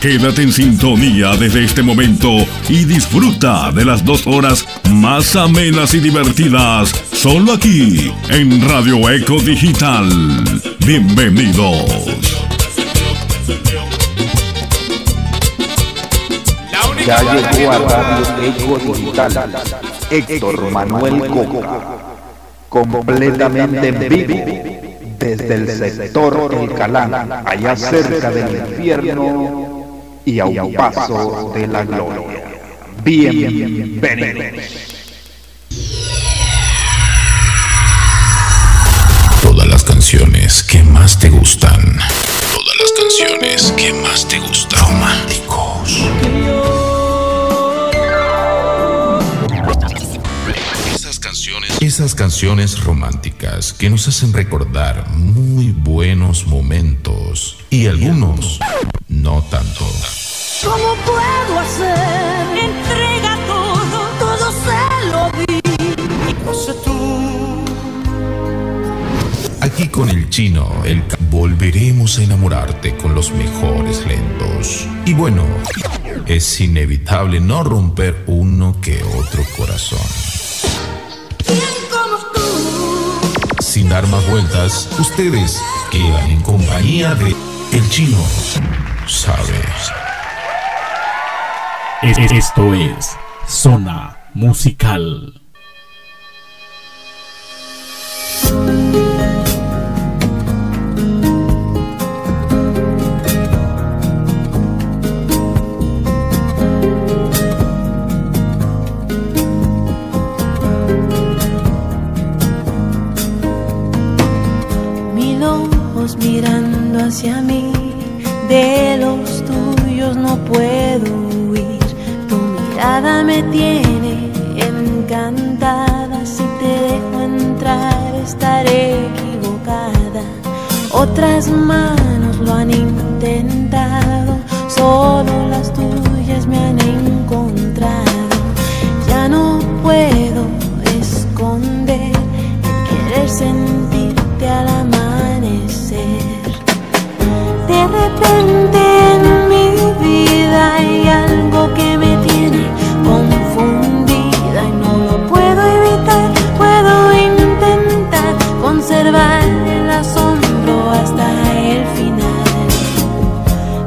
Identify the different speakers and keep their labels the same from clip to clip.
Speaker 1: Quédate en sintonía desde este momento y disfruta de las dos horas más amenas y divertidas, solo aquí en Radio Eco Digital. Bienvenidos.
Speaker 2: Ya llegó a Radio Eco Digital. Héctor Manuel Coca, completamente en vivo desde el sector El Calán, allá cerca del infierno y a un paso de la gloria. Bienvenidos.
Speaker 1: Todas las canciones que más te gustan. Todas las canciones que más te gustan. Románticos. Esas canciones, esas canciones románticas que nos hacen recordar muy buenos momentos y algunos no tanto.
Speaker 3: ¿Cómo puedo hacer? Entrega todo, todo se lo di. No sé tú.
Speaker 1: Aquí con el chino, el volveremos a enamorarte con los mejores lentos. Y bueno, es inevitable no romper uno que otro corazón.
Speaker 3: ¿Quién como tú?
Speaker 1: Sin dar más vueltas, ustedes quedan en compañía de El Chino. Sabes.
Speaker 4: Esto es Zona Musical.
Speaker 5: Mirando hacia mí, de los tuyos no puedo mirada me tiene encantada, si te dejo entrar estaré equivocada. Otras manos lo han intentado, solo las tuyas me han encontrado. Ya no puedo esconder el querer sentirte al amanecer. De repente conservar el asombro hasta el final.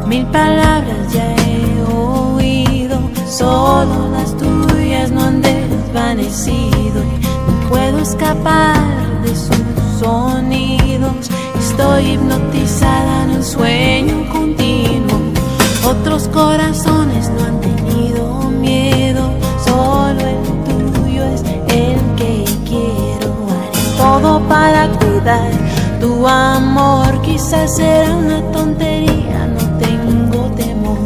Speaker 5: Mil palabras ya he oído, solo las tuyas no han desvanecido no puedo escapar de sus sonidos. Estoy hipnotizada en un sueño continuo. Otros corazones no han tu amor. Quizás será una tontería, no tengo temor.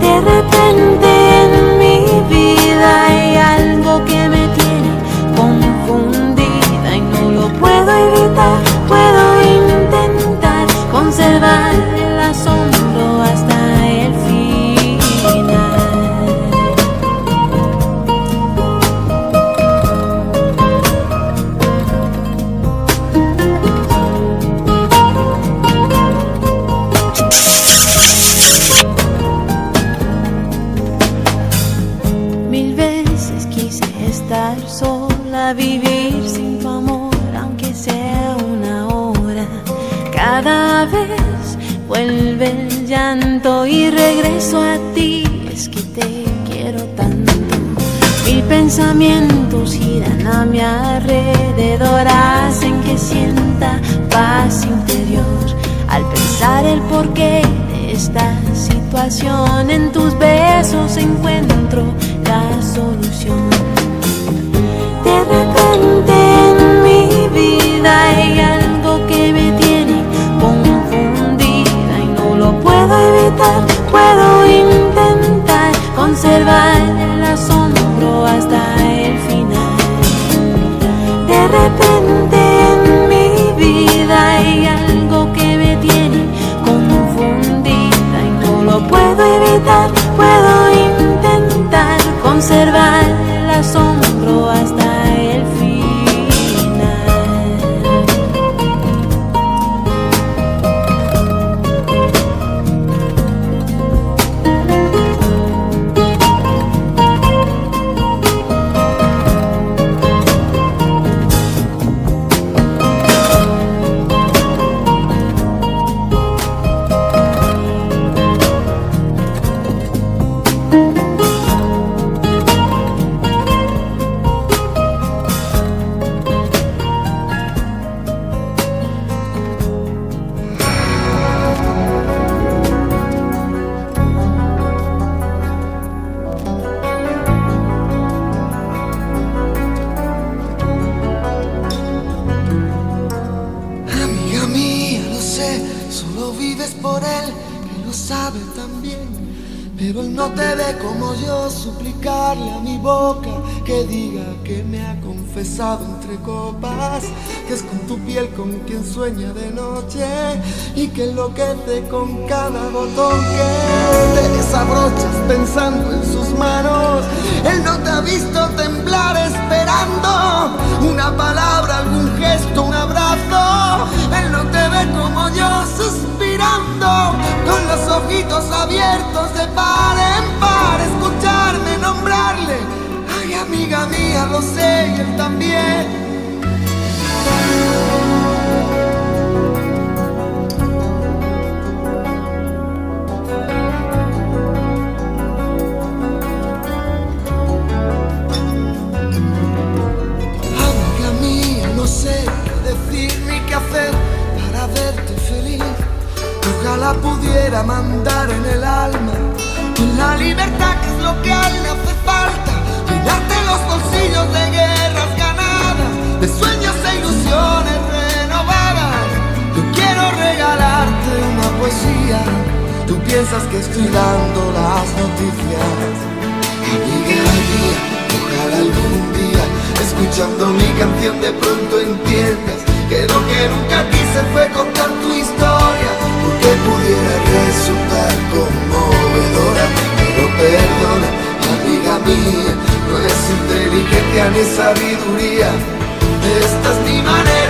Speaker 5: De repente en mi vida hay algo que me tiene confundida y no lo puedo evitar. Puedo intentar conservar llanto y regreso a ti, es que te quiero tanto. Mil pensamientos giran a mi alrededor, hacen que sienta paz interior al pensar el porqué de esta situación. En tus besos encuentro la solución. De repente en mi vida hay puedo evitar. Puedo intentar conservar el asombro hasta el final. De repente en mi vida hay algo que me tiene confundida y no lo puedo evitar. Puedo intentar conservar el asombro hasta
Speaker 6: copas, que es con tu piel con quien sueña de noche y que enloquece con cada botón que te desabrochas pensando en sus manos. Él no te ha visto temblar esperando una palabra, algún gesto, un abrazo. Él no te ve como yo suspirando con los ojitos abiertos de par en par, escucharme nombrarle. Ay, amiga mía, lo sé y él también. De guerras ganadas, de sueños poesía. Tú piensas que estoy dando las noticias. Amiga mía, ojalá algún día, escuchando mi canción de pronto entiendas que lo que nunca quise fue contar tu historia, porque pudiera resultar conmovedora, pero perdona, amiga mía, no es inteligencia ni sabiduría. Esta es mi manera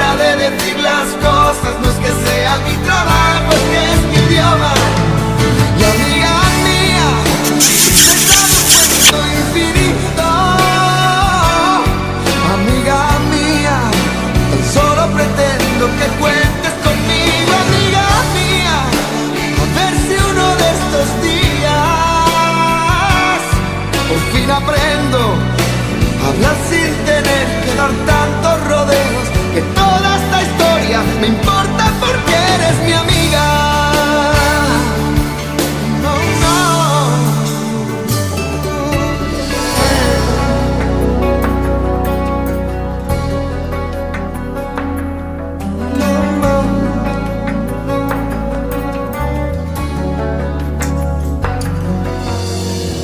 Speaker 6: decir las cosas, no es que sea mi trabajo, es que es mi idioma. Y amiga mía, cuento infinito Amiga mía Tan solo pretendo que cuentes conmigo Amiga mía A ver si uno de estos días Por fin aprendo a Hablar sin tener que dar me importa porque eres mi amiga No, no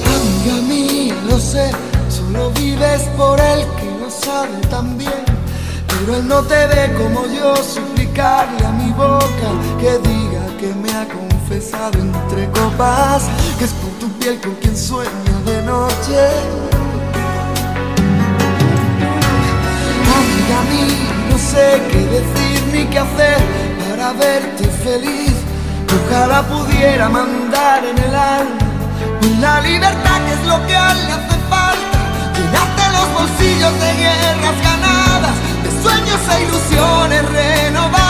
Speaker 6: Amiga mía, lo sé, solo vives por él que lo sabe también. Pero él no te ve como yo, suplicarle a mi boca que diga que me ha confesado entre copas, que es por tu piel con quien sueña de noche. Amiga mía, no sé qué decir ni qué hacer para verte feliz. Ojalá pudiera mandar en el alma con la libertad que es lo que a él le hace falta. Llenarte los bolsillos de guerras ganadas, de sueños e ilusiones renovadas.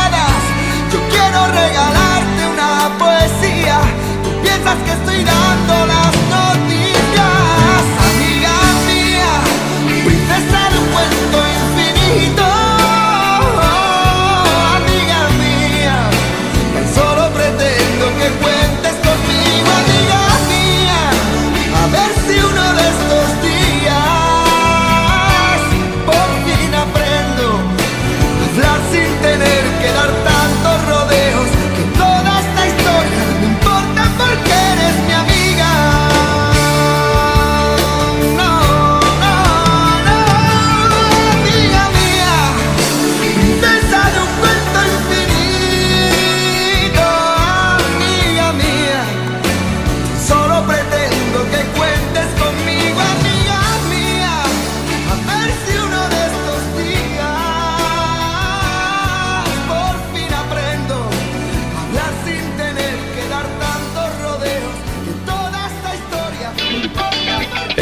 Speaker 6: Regalarte una poesía. Piensas que estoy dando las noticias, amiga mía, princesa de un cuento infinito.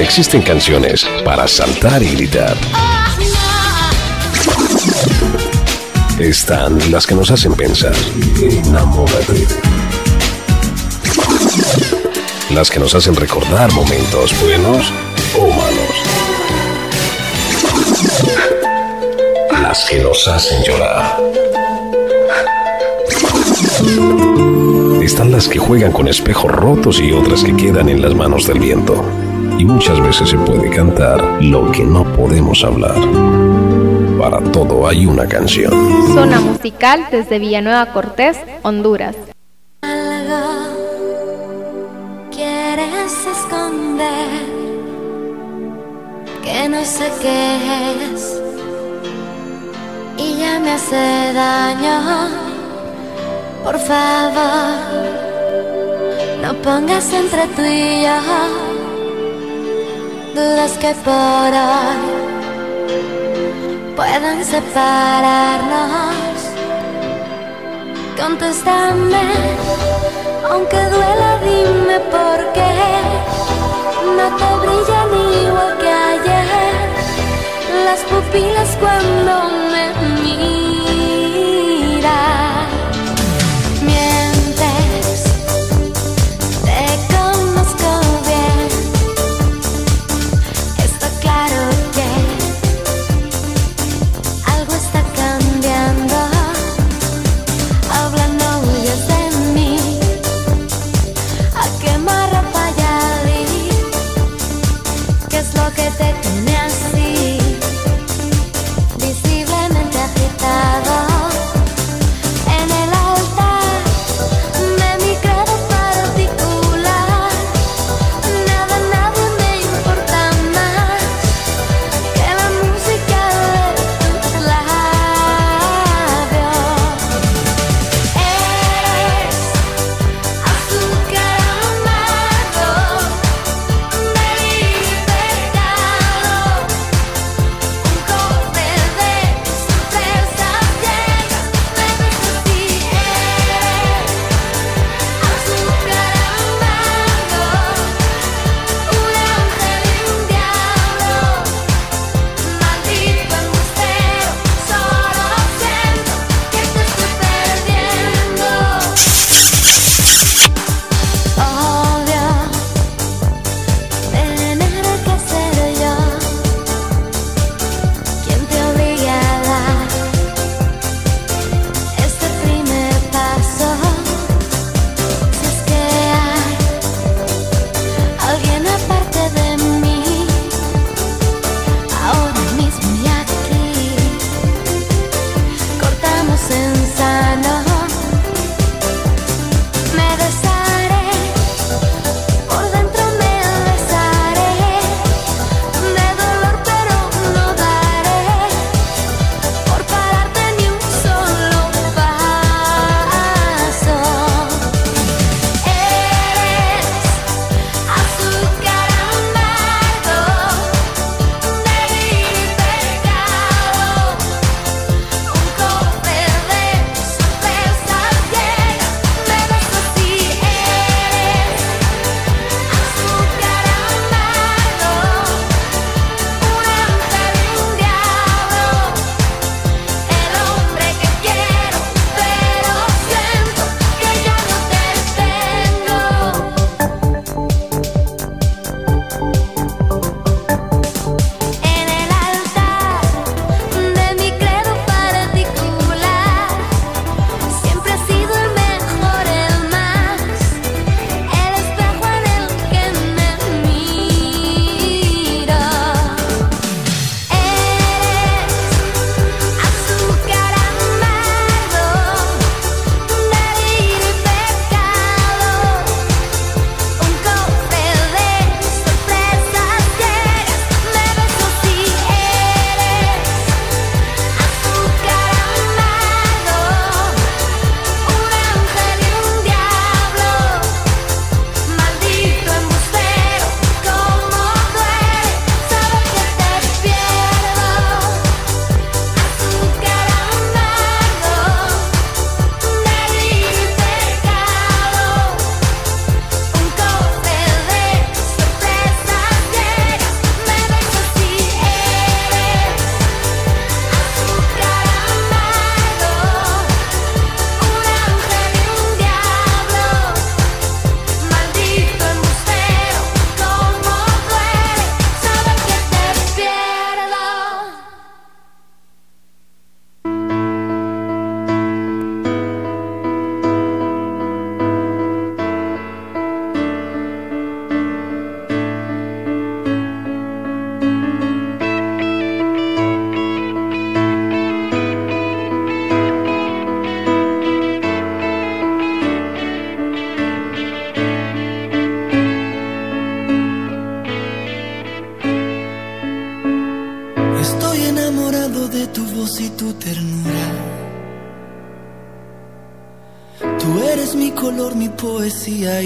Speaker 7: Existen canciones para saltar y gritar. Están las que nos hacen pensar. Enamórate. Las que nos hacen recordar momentos buenos o malos. Las que nos hacen llorar. Están las que juegan con espejos rotos y otras que quedan en las manos del viento. Y muchas veces se puede cantar lo que no podemos hablar. Para todo hay una canción.
Speaker 8: Zona musical desde Villanueva Cortés, Honduras.
Speaker 5: Algo quieres esconder que no sé qué es y ya me hace daño. Por favor, no pongas entre tú y yo dudas que por hoy puedan separarnos. Contéstame, aunque duela, dime por qué no te brillan igual que ayer las pupilas cuando me miras.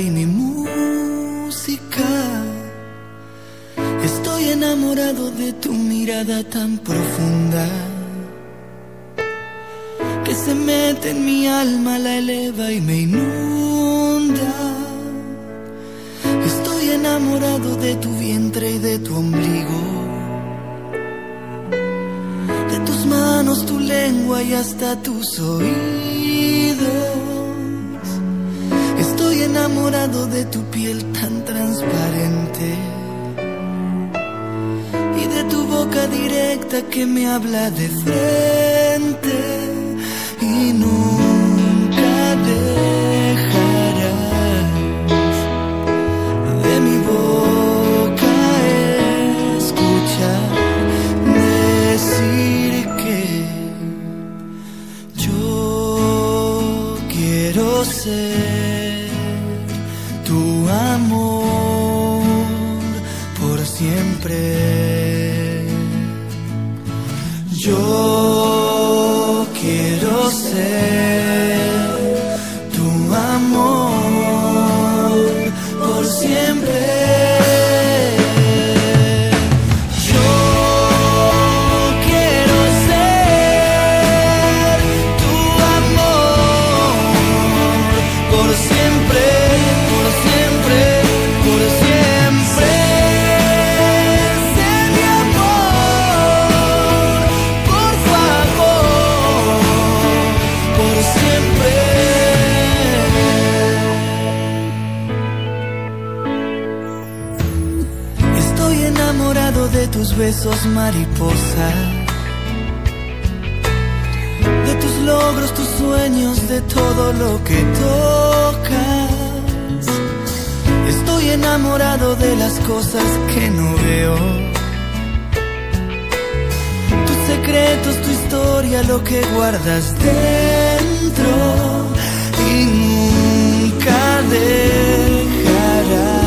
Speaker 9: Poesía y de tu boca directa que me habla de frente besos mariposa, de tus logros, tus sueños, de todo lo que tocas. Estoy enamorado de las cosas que no veo. Tus secretos, tu historia, lo que guardas dentro y nunca dejarás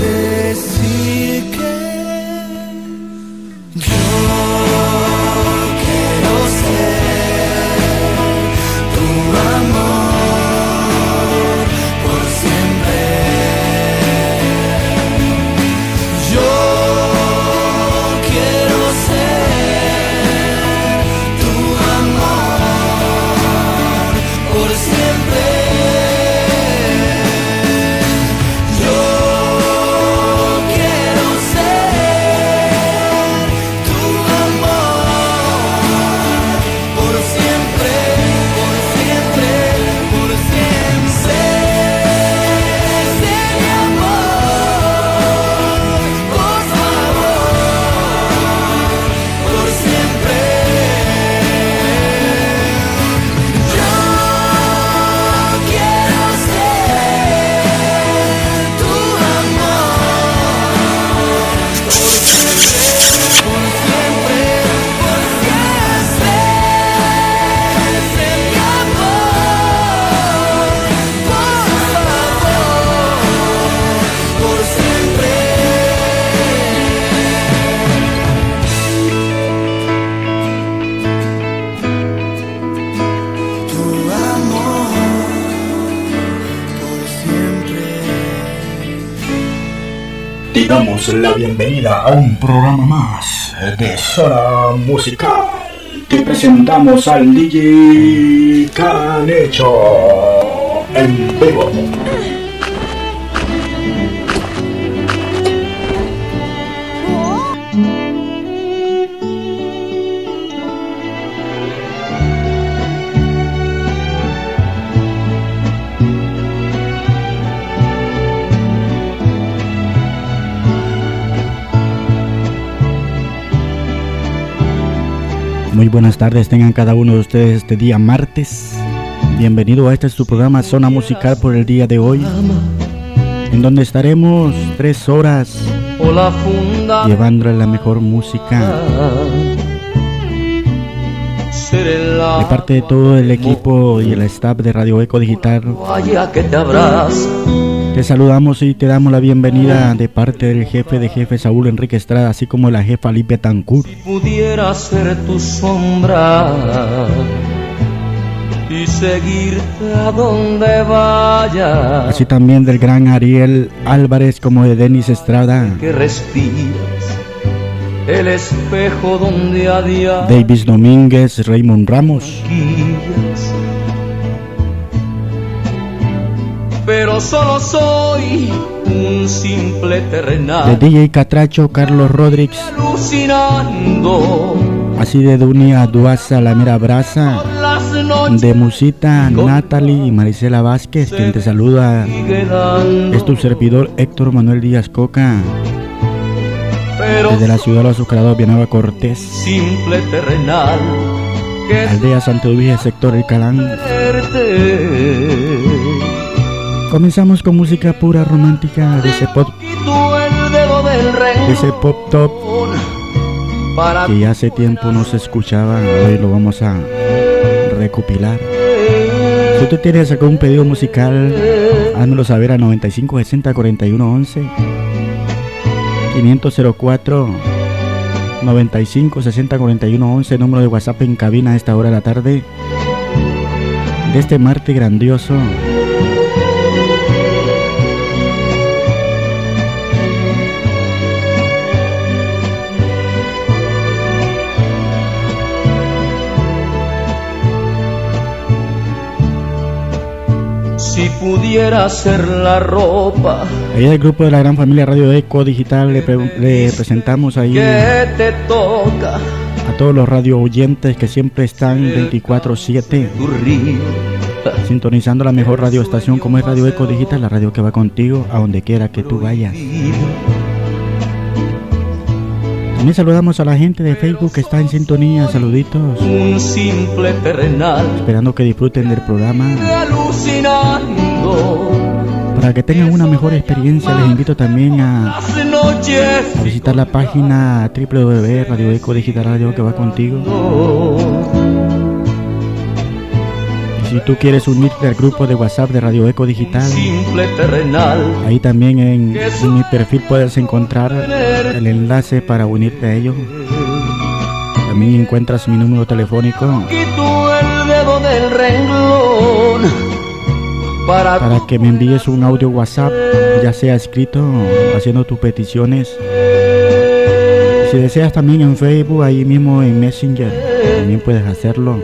Speaker 9: decir que
Speaker 10: damos la bienvenida a un programa más de Zona Musical. Te presentamos al DJ Canecho en vivo.
Speaker 11: Buenas tardes, tengan cada uno de ustedes este día martes. Bienvenido a este su programa Zona Musical por el día de hoy, en donde estaremos tres horas llevándole la mejor música. De parte de todo el equipo y el staff de Radio Eco Digital,
Speaker 10: Te saludamos y te damos la bienvenida de parte del jefe de jefe Saúl Enrique Estrada, así como la jefa Lipe Tancur.
Speaker 11: pudiera ser tu sombra y seguirte a donde vaya.
Speaker 10: Así también del gran Ariel Álvarez como de Denis Estrada.
Speaker 11: Que respiras el espejo donde a día
Speaker 10: Davis Domínguez, Raymond Ramos.
Speaker 11: Pero solo soy un simple
Speaker 10: De
Speaker 11: terrenal
Speaker 10: DJ Catracho, Carlos Rodríguez.
Speaker 11: alucinando
Speaker 10: Así de Dunia Duasa, La Mera Brasa. De Musita, Natalie y Marisela Vázquez, quien te saluda. Es tu servidor Héctor Manuel Díaz Coca,
Speaker 11: Pero
Speaker 10: desde la ciudad de los azucarados, Villanueva Cortés,
Speaker 11: simple terrenal que
Speaker 10: aldea Santa Ubija, sector El Calán.
Speaker 11: verte
Speaker 10: Comenzamos con música pura romántica de ese pop, de ese pop top que ya hace tiempo no se escuchaba. Hoy lo vamos a recopilar. Si tú tienes algún pedido musical, házmelo saber a 95 60 41 11 504 95 60 41 11 número de WhatsApp en cabina a esta hora de la tarde de este martes grandioso
Speaker 11: si pudiera ser la ropa
Speaker 10: Ahí del grupo de la gran familia Radio Eco Digital le, pre- le presentamos ahí
Speaker 11: te toca
Speaker 10: a todos los radio oyentes que siempre están 24/7
Speaker 11: tu río
Speaker 10: sintonizando la mejor radioestación como es Radio Eco Digital, la radio que va contigo a donde quiera que tú vayas. También saludamos a la gente de Facebook que está en sintonía, saluditos,
Speaker 11: un simple terrenal
Speaker 10: esperando que disfruten del programa. Para que tengan una mejor experiencia, les invito también a, a visitar la página www.radioecodigital radio que va contigo. Si tú quieres unirte al grupo de WhatsApp de Radio Eco Digital,
Speaker 11: simple terrenal
Speaker 10: ahí también en, en mi perfil puedes encontrar el enlace para unirte a ellos. También encuentras mi número telefónico
Speaker 11: quito el dedo del renglón para,
Speaker 10: que me envíes un audio WhatsApp, ya sea escrito haciendo tus peticiones. Si deseas también en Facebook, ahí mismo en Messenger, también puedes hacerlo,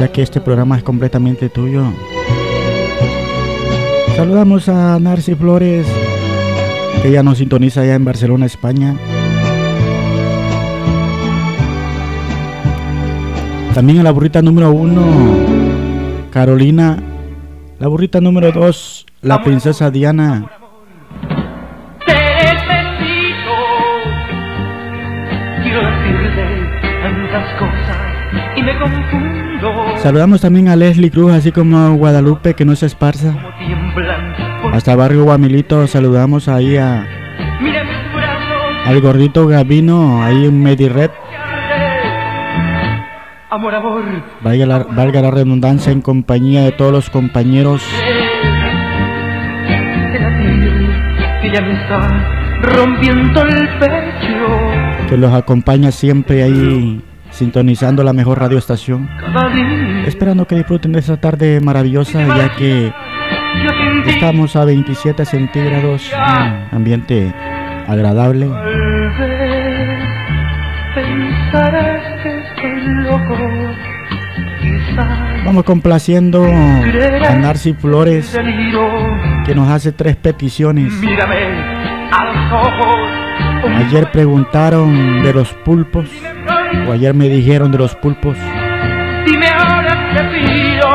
Speaker 10: ya que este programa es completamente tuyo. Saludamos a Narci Flores, que ya nos sintoniza allá en Barcelona, España. También a la burrita número uno, Carolina. La burrita número dos, la princesa Diana.
Speaker 12: Quiero decirte tantas cosas y me confundo.
Speaker 10: Saludamos también a Leslie Cruz, así como a Guadalupe, que no se esparza. Hasta Barrio Guamilito saludamos ahí a, al gordito Gavino, ahí en Medired.
Speaker 12: Amor, amor.
Speaker 10: Valga la, valga la redundancia en compañía de todos los compañeros
Speaker 12: que
Speaker 10: los acompaña siempre ahí sintonizando la mejor radioestación. Esperando que disfruten de esta tarde maravillosa, ya que estamos a 27 centígrados, un ambiente agradable. Vamos complaciendo a Narci Flores, que nos hace tres peticiones. Ayer preguntaron de los pulpos, o ayer me dijeron de los pulpos.
Speaker 12: Dime ahora te pido.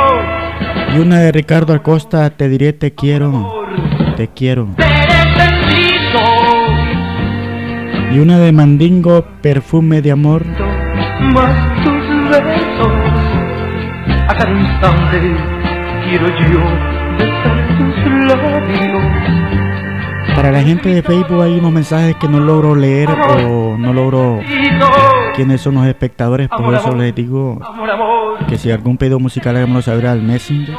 Speaker 10: Y una de Ricardo Acosta, te diré te quiero, te quiero. Y una de Mandingo, perfume de amor.
Speaker 12: Más tus besos. A cada instante quiero yo besar tus labios.
Speaker 10: Para la gente de Facebook hay unos mensajes que no logro leer o no logro quiénes son los espectadores, por eso les digo que si algún pedido musical háganmelo saber al Messenger.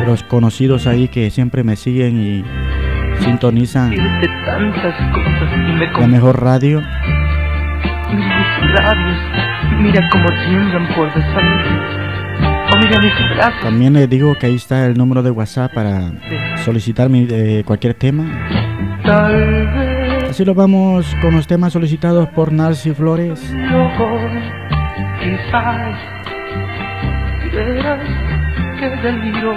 Speaker 10: De los conocidos ahí que siempre me siguen y sintonizan la mejor radio.
Speaker 12: Mira cómo tiemblan por. Oh, mira mis brazos.
Speaker 10: También les digo que ahí está el número de WhatsApp para solicitar mi, eh, cualquier tema.
Speaker 12: Tal vez
Speaker 10: Así lo vamos con los temas solicitados por Narci Flores.
Speaker 12: quizás verás que deliro.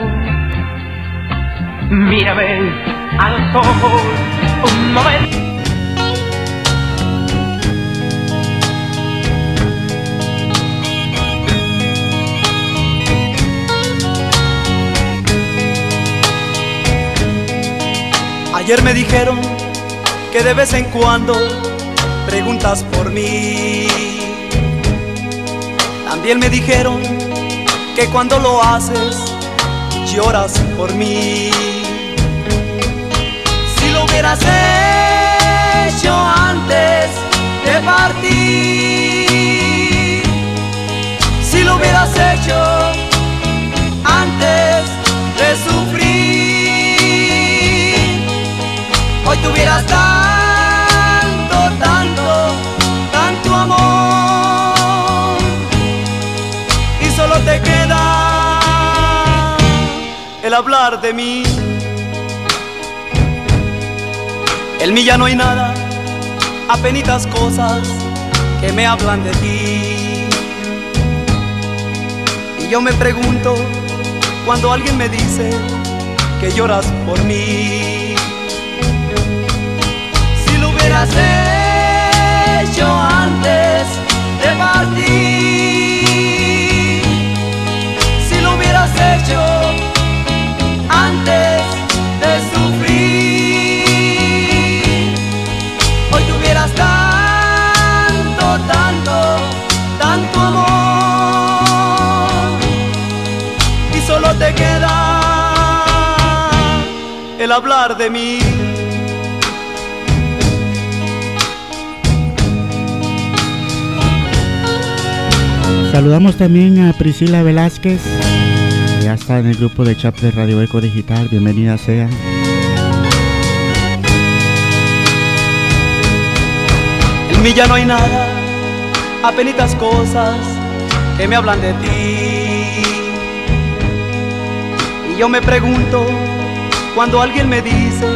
Speaker 12: Mírame a los ojos un momento.
Speaker 13: Ayer me dijeron que de vez en cuando preguntas por mí. También me dijeron que cuando lo haces lloras por mí. Si lo hubieras hecho antes de partir, si lo hubieras hecho antes de sufrir, hoy tuvieras tanto, tanto, tanto amor y solo te queda el hablar de mí. En mí ya no hay nada, apenitas cosas que me hablan de ti. Y yo me pregunto cuando alguien me dice que lloras por mí. Hecho antes de partir, si lo hubieras hecho antes de sufrir, hoy tuvieras tanto, tanto, tanto amor y solo te queda el hablar de mí.
Speaker 10: Saludamos también a Priscila Velázquez, que ya está en el grupo de chat de Radio Eco Digital. Bienvenida sea.
Speaker 13: En mí ya no hay nada, apenitas cosas que me hablan de ti. Y yo me pregunto cuando alguien me dice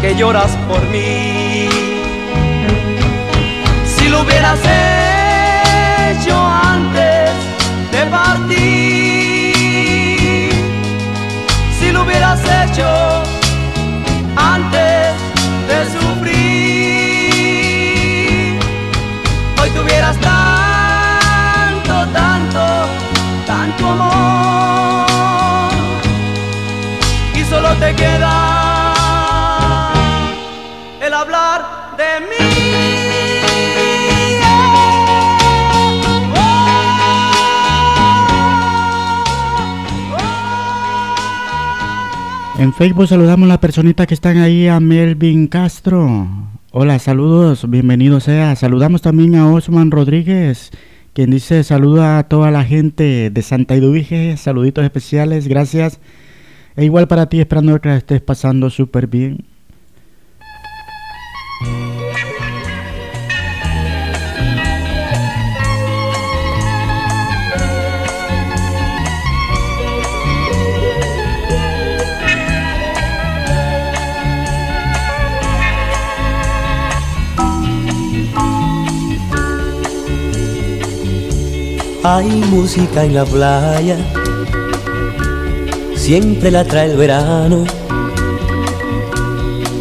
Speaker 13: que lloras por mí. Si lo hubieras hecho si lo hubieras hecho antes de sufrir, hoy tuvieras tanto, tanto, tanto amor. Y solo te queda
Speaker 10: En Facebook saludamos a las que están ahí, a Melvin Castro. Hola, saludos, bienvenido sea. Saludamos también a Osman Rodríguez, quien dice saluda a toda la gente de Santa Idubige, saluditos especiales, gracias. E igual para ti, esperando que la estés pasando súper bien.
Speaker 14: Hay música en la playa, siempre la trae el verano.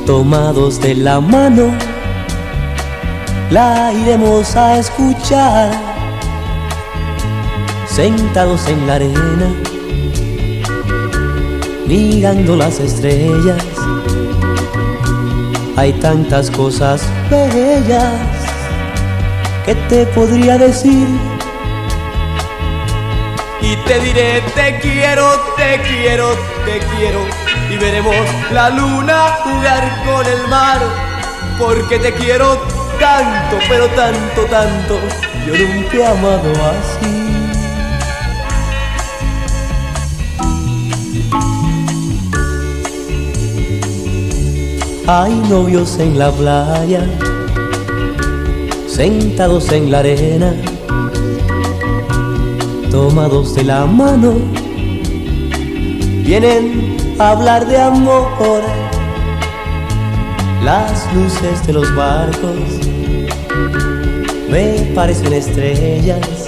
Speaker 14: Tomados de la mano, la iremos a escuchar. Sentados en la arena, mirando las estrellas. Hay tantas cosas bellas que te podría decir y te diré te quiero, te quiero, te quiero y veremos la luna jugar con el mar porque te quiero tanto, pero tanto, tanto yo nunca he amado así. Hay novios en la playa, sentados en la arena tomados de la mano, vienen a hablar de amor. Las luces de los barcos me parecen estrellas.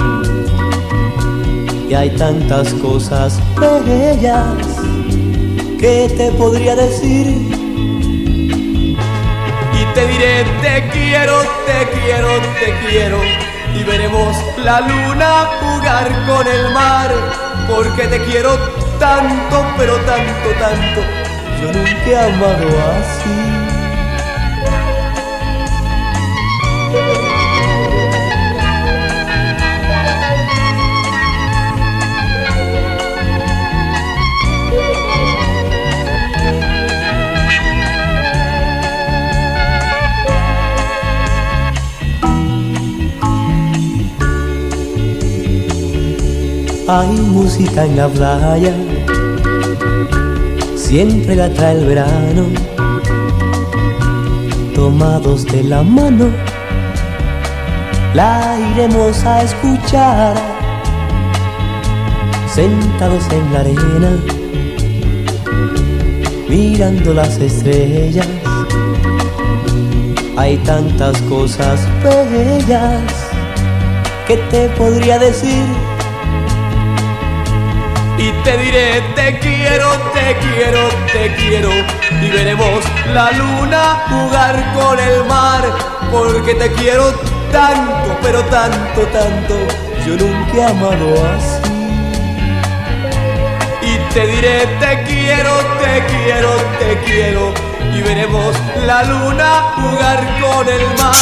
Speaker 14: Y hay tantas cosas bellas que te podría decir.
Speaker 15: Te diré te quiero, te quiero, te quiero y veremos la luna jugar con el mar porque te quiero tanto, pero tanto, tanto. Yo nunca he amado así.
Speaker 14: Hay música en la playa, siempre la trae el verano, tomados de la mano, la iremos a escuchar, sentados en la arena, mirando las estrellas. Hay tantas cosas bellas que te podría decir
Speaker 15: te diré te quiero, te quiero, te quiero. Y veremos la luna jugar con el mar porque te quiero tanto, pero tanto, tanto, yo nunca he amado así. Y te diré te quiero, te quiero, te quiero. Y veremos la luna jugar con el mar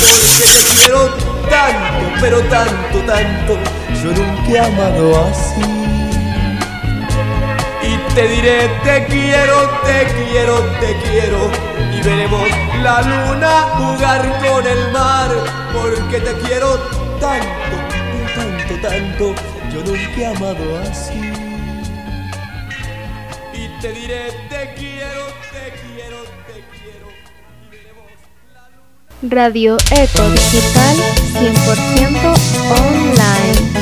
Speaker 15: porque te quiero tanto, pero tanto, tanto, yo nunca he amado así te diré te quiero, te quiero, te quiero y veremos la luna jugar con el mar porque te quiero tanto, tanto, tanto, yo nunca he amado así. Y te diré te quiero, te quiero, te quiero y veremos la luna.
Speaker 16: Radio Eco Digital 100% online.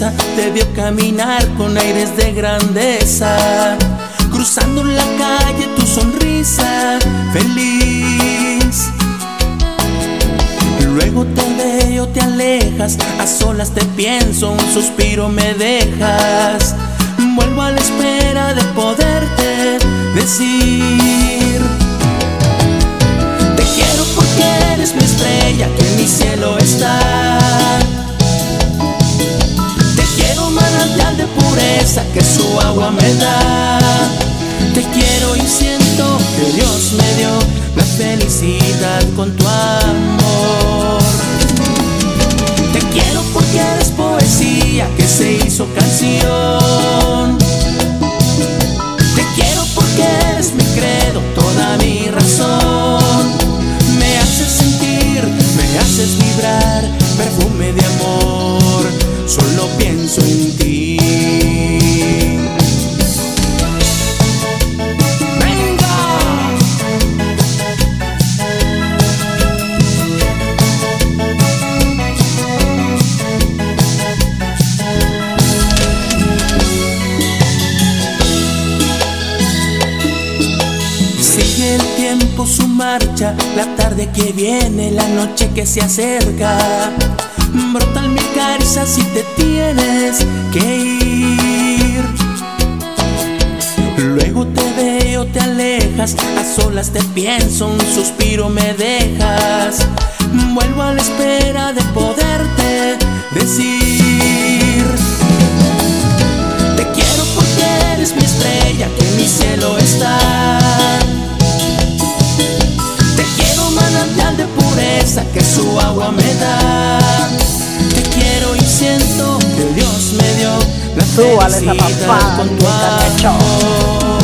Speaker 17: Traviesa debió caminar con aires de grandeza, cruzando la calle tu sonrisa feliz. Luego te veo, te alejas, a solas te pienso, un suspiro me dejas. Vuelvo a la espera de poderte decir. Te quiero porque eres mi estrella que en mi cielo está de pureza que su agua me da. Te quiero y siento que Dios me dio la felicidad con tu amor. Te quiero porque eres poesía que se hizo canción. La tarde que viene, la noche que se acerca. Brotan mi caricias si te tienes que ir. Luego te veo, te alejas, a solas te pienso, un suspiro me dejas. Vuelvo a la espera de poderte decir. Te quiero porque eres mi estrella, que en mi cielo está. Pureza que su agua me da. Te quiero y siento que Dios me dio la felicidad con tu amor.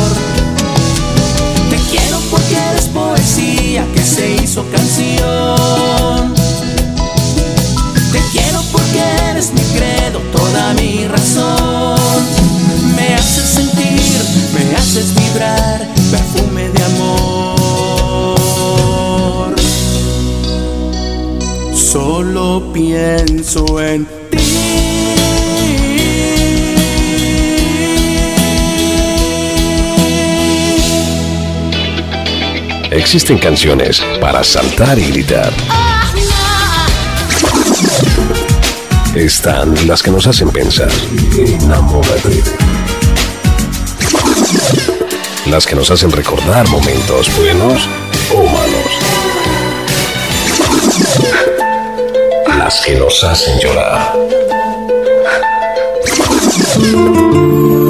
Speaker 17: Te quiero porque poesía que se hizo canción. Te quiero porque eres mi credo, toda mi razón. Me haces sentir, me haces vibrar, perfume de amor. Solo pienso en
Speaker 7: Existen canciones para saltar y gritar. Están las que nos hacen pensar. Enamórate. Las que nos hacen recordar momentos buenos o malos. Las que nos hacen llorar.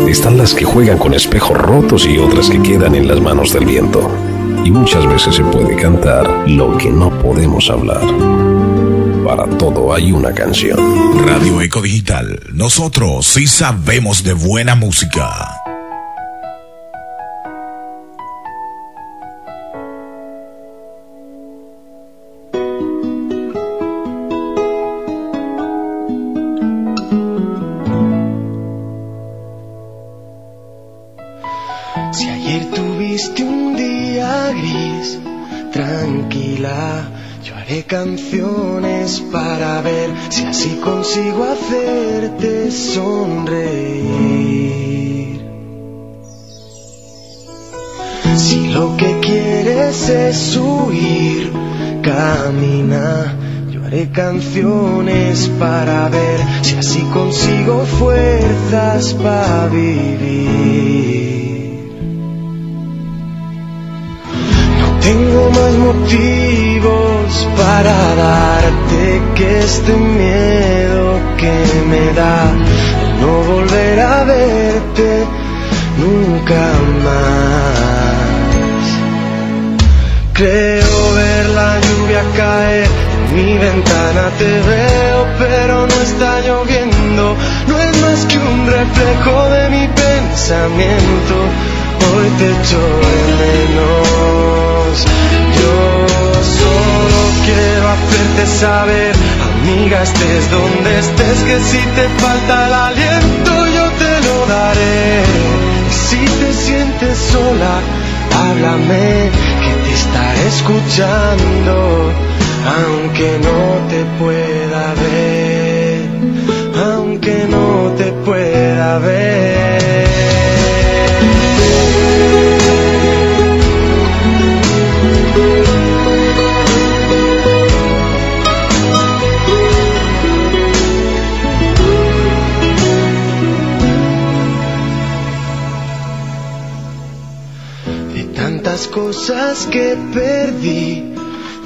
Speaker 7: Están las que juegan con espejos rotos y otras que quedan en las manos del viento y muchas veces se puede cantar lo que no podemos hablar. Para todo hay una canción.
Speaker 18: Radio Eco Digital, nosotros sí sabemos de buena música.
Speaker 19: Haré canciones para ver si así consigo fuerzas para vivir. No tengo más motivos para darte que este miedo que me da no volver a verte nunca más. Creo ver la lluvia caer, mi ventana te veo, pero no está lloviendo, no es más que un reflejo de mi pensamiento. Hoy te echo de menos, yo solo quiero hacerte saber, amiga, estés donde estés, que si te falta el aliento yo te lo daré. Y si te sientes sola, háblame, que te estaré escuchando, aunque no te pueda ver, aunque no te pueda ver. cosas que perdí,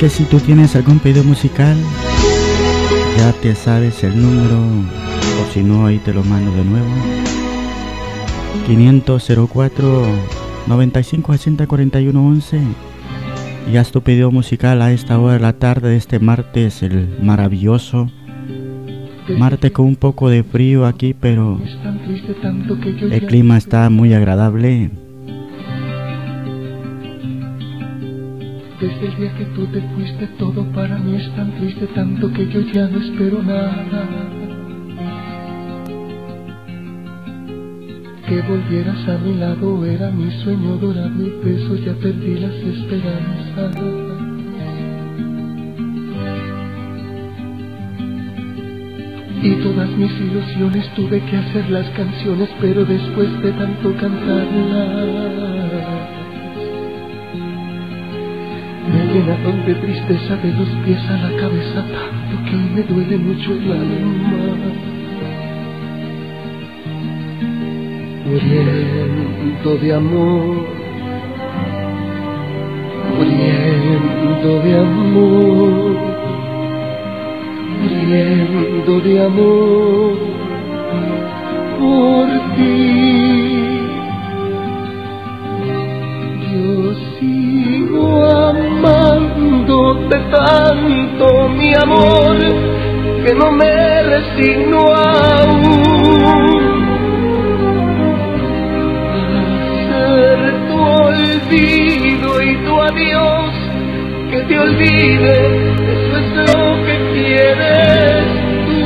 Speaker 10: Que si tú tienes algún pedido musical, ya te sabes el número, o si no, ahí te lo mando de nuevo. 504 95 60 41 11 y haz tu pedido musical a esta hora de la tarde de este martes, el maravilloso martes con un poco de frío aquí, pero el clima está muy agradable.
Speaker 20: Desde el día que tú te fuiste todo para mí es tan triste tanto que yo ya no espero nada. Que volvieras a mi lado era mi sueño dorado y peso ya perdí las esperanzas. Y todas mis ilusiones tuve que hacer las canciones, pero después de tanto cantarlas de tristeza de los pies a la cabeza tanto que me duele mucho el alma. Muriendo de amor, muriendo de amor, muriendo de amor por ti. Amándote tanto, mi amor, que no me resigno aún ser tu olvido y tu adiós, que te olvide, eso es lo que quieres tú.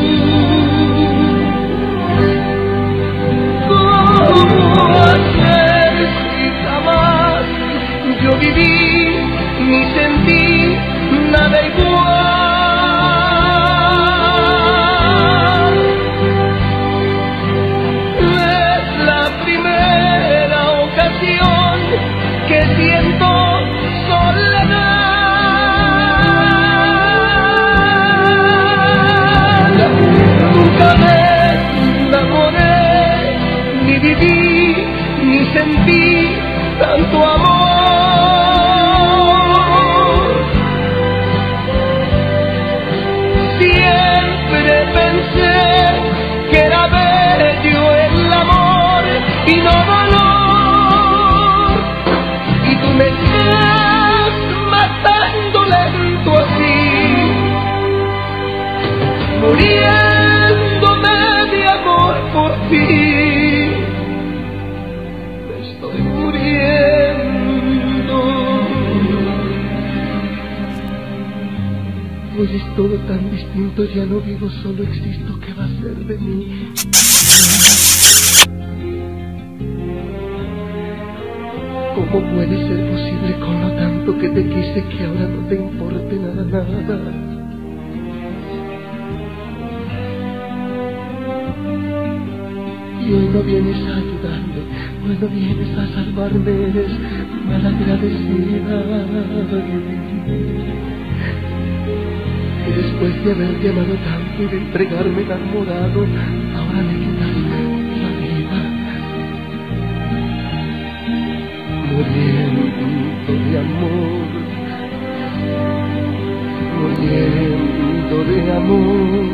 Speaker 20: ¿Cómo hacer si jamás yo viví ni sentí nada igual. Es la primera ocasión que siento soledad. Nunca me enamoré, ni viví, ni sentí tanto amor. Me estoy muriendo. Hoy es todo tan distinto, ya no vivo, solo existo. ¿Qué va a ser de mí? ¿Cómo puede ser posible con lo tanto que te quise que ahora no te importe nada, nada? No vienes a ayudarme, no vienes a salvarme, eres malagradecida. Y después de haberte amado tanto y de entregarme enamorado, ahora me quitas la vida. Muriendo de amor, muriendo de amor,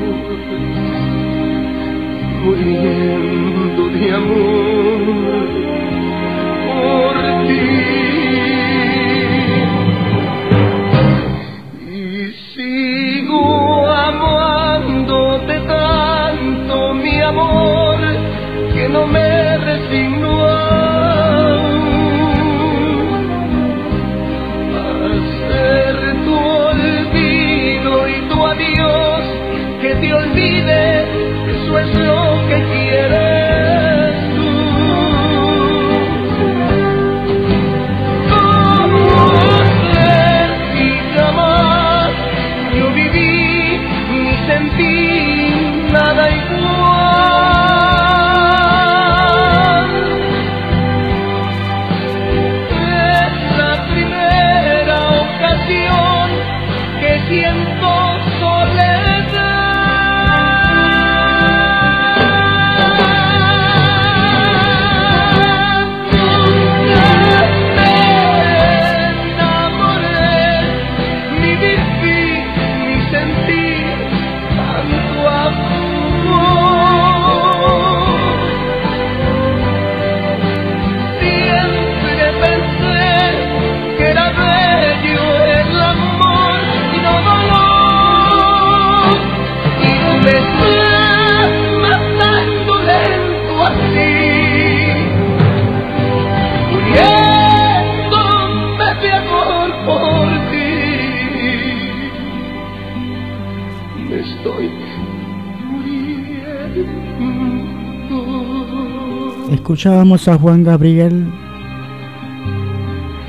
Speaker 10: Escuchábamos a Juan Gabriel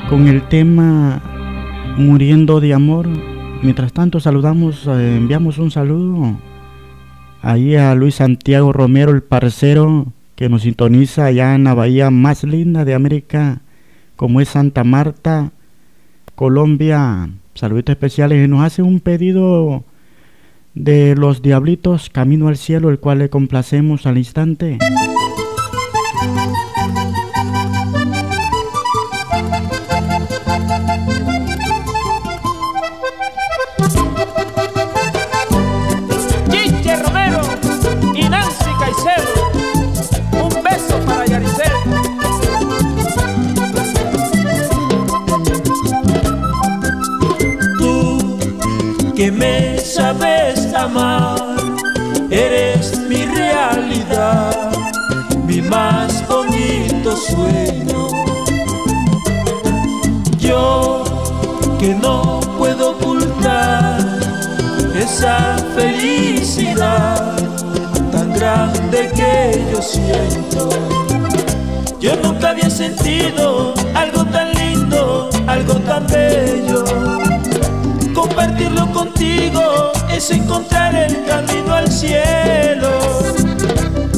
Speaker 10: con el tema Muriendo de Amor. Mientras tanto saludamos, eh, enviamos un saludo ahí a Luis Santiago Romero, el parcero que nos sintoniza allá en la bahía más linda de América, como es Santa Marta, Colombia. Saludos especiales y nos hace un pedido de los Diablitos Camino al Cielo, el cual le complacemos al instante.
Speaker 17: Algo tan lindo, algo tan bello compartirlo contigo es encontrar el camino al cielo.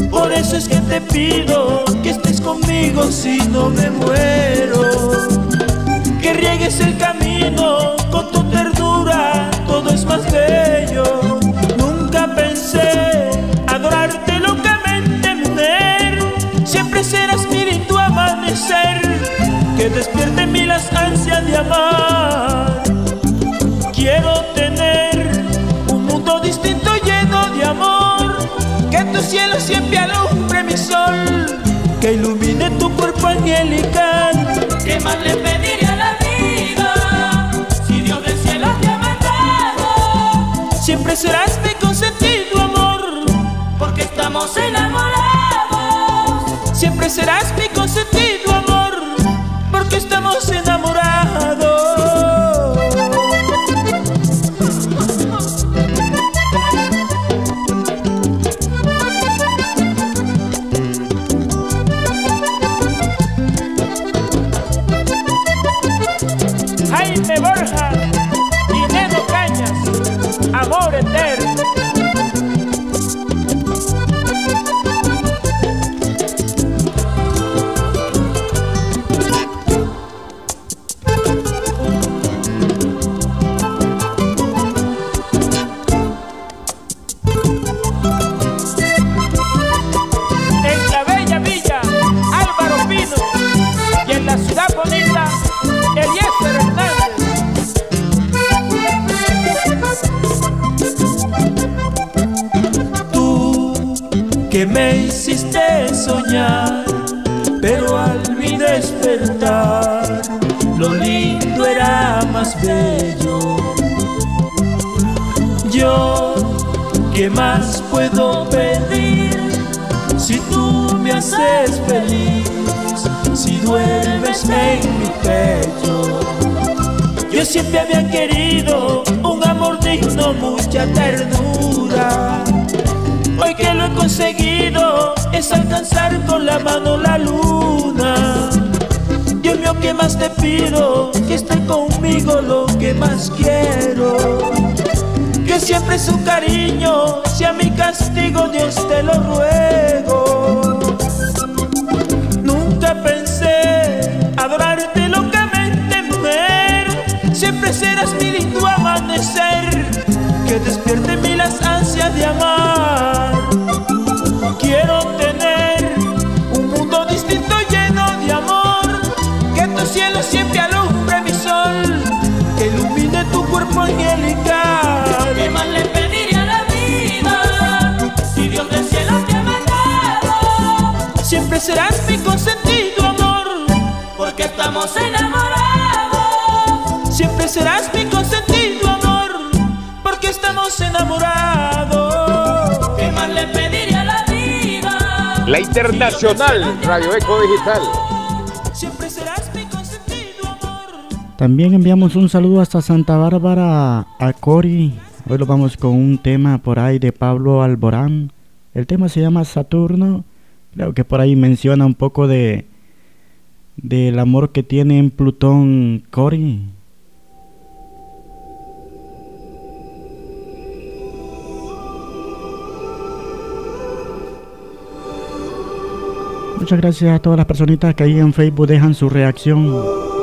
Speaker 17: Por eso es que te pido que estés conmigo si no me muero. Que riegues el camino despierte en mí las ansias de amar. Quiero tener un mundo distinto lleno de amor, que tu cielo siempre alumbre mi sol, que ilumine tu cuerpo angelical.
Speaker 21: ¿Qué más le pediría a la vida si Dios del cielo te ha mandado?
Speaker 17: Siempre serás mi consentido amor,
Speaker 21: porque estamos enamorados.
Speaker 17: Siempre serás mi consentido en mi pecho. Yo siempre había querido un amor digno, mucha ternura. Hoy que lo he conseguido es alcanzar con la mano la luna. Dios mío, ¿qué más te pido? Que esté conmigo lo que más quiero. Que siempre su cariño sea mi castigo, Dios te lo ruego. Angelical.
Speaker 21: ¿Qué más le pediría a la vida si Dios del cielo te ha mandado?
Speaker 17: Siempre serás mi consentido amor,
Speaker 21: Porque estamos enamorados.
Speaker 17: siempre serás mi consentido amor, porque estamos enamorados.
Speaker 21: ¿Qué más le pediría a la vida?
Speaker 22: La Internacional Radio Eco Digital.
Speaker 10: También enviamos un saludo hasta Santa Bárbara a Cori. Hoy lo vamos con un tema por ahí de Pablo Alborán. El tema se llama Saturno Creo que por ahí menciona un poco de del amor que tiene en Plutón Cory. Muchas gracias a todas las personitas que ahí en Facebook dejan su reacción.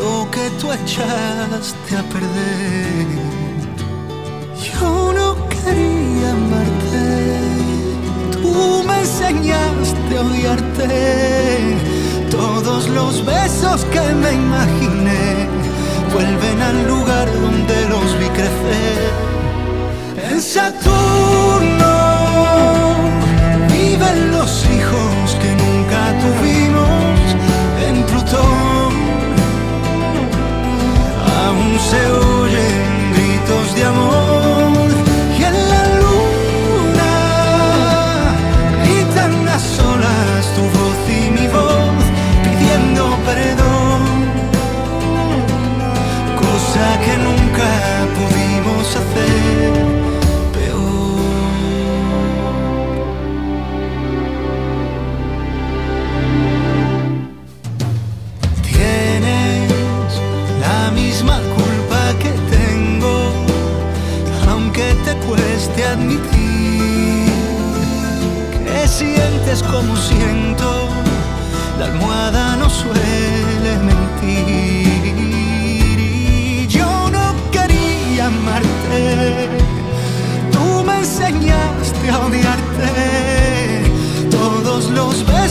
Speaker 9: lo que tú echaste a perder. Yo no quería amarte, tú me enseñaste a odiarte. Todos los besos que me imaginé vuelven al lugar donde los vi crecer. En Saturno viven los hijos que nunca tuvimos. Se oyen gritos de amor. Sientes como siento, la almohada no suele mentir. Y yo no quería amarte, tú me enseñaste a odiarte. Todos los besos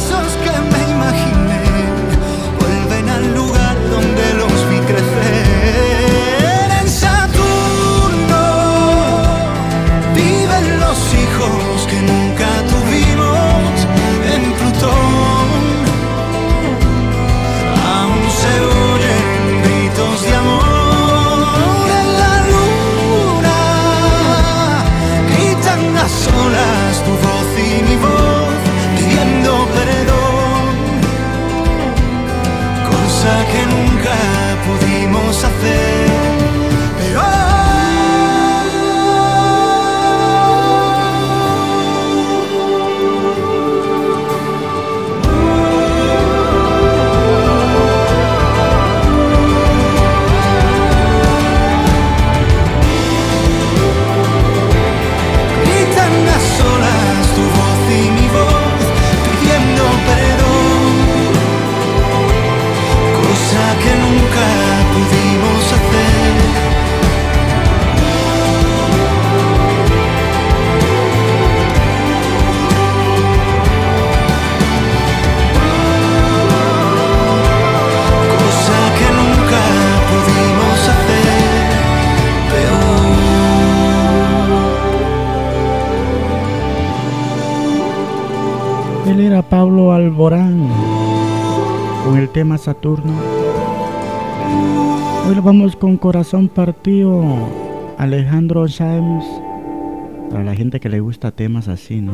Speaker 9: cosa que
Speaker 10: Pablo Alborán con el tema Saturno. Hoy lo vamos con corazón partido. Alejandro Sáenz. Para la gente que le gusta temas así, ¿no?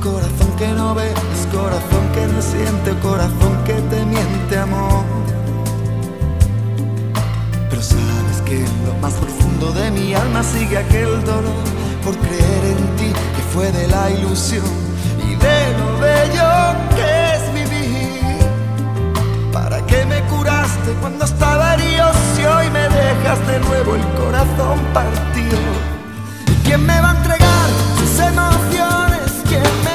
Speaker 6: Corazón que no ves, corazón que no siente, corazón que te miente, amor. Pero sabes que en lo más profundo de mi alma sigue aquel dolor por creer en ti que fue de la ilusión y de lo bello que es vivir. ¿Para qué me curaste cuando estaba herido si hoy me dejas de nuevo el corazón partido? ¿Y quién me va a entregar sus emociones? ¿Quién me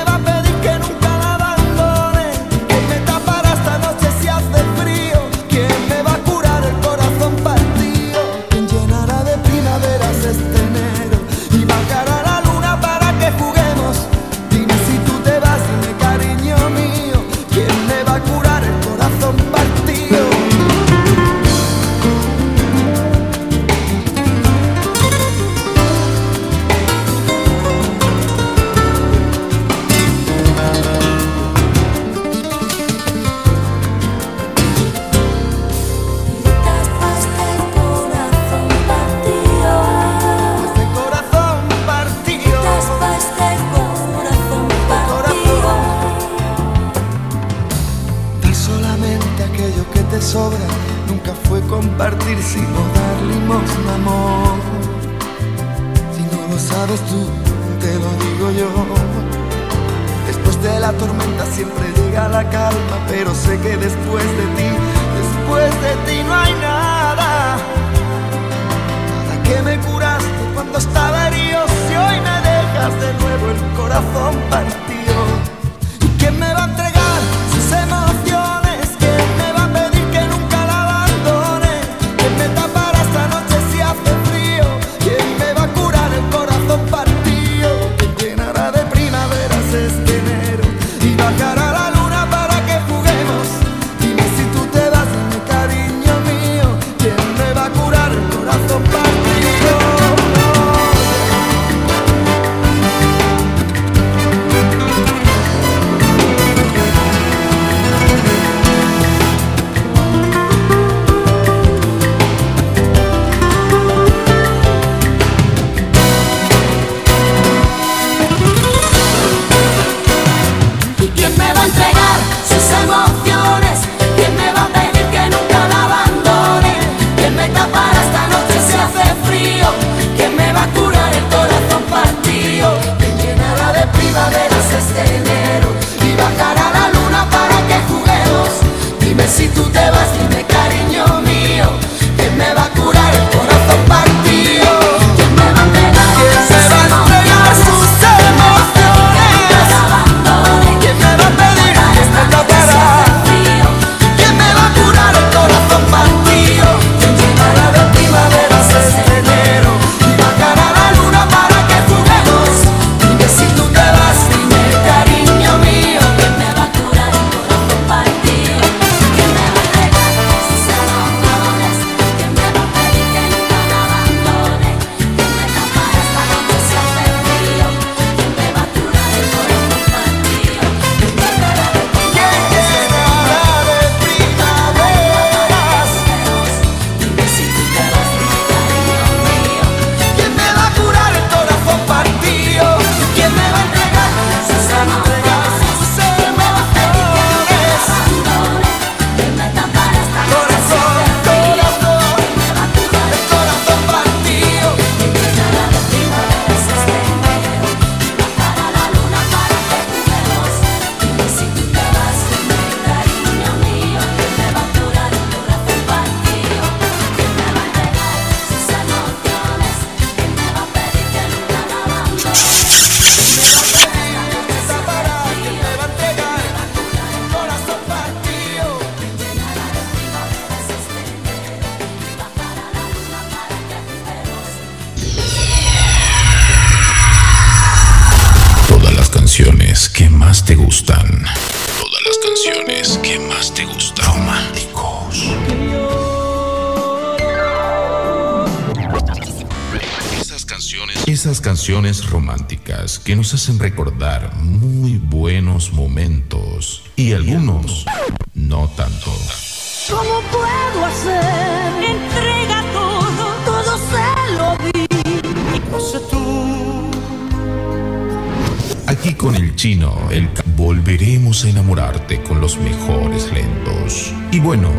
Speaker 19: bueno,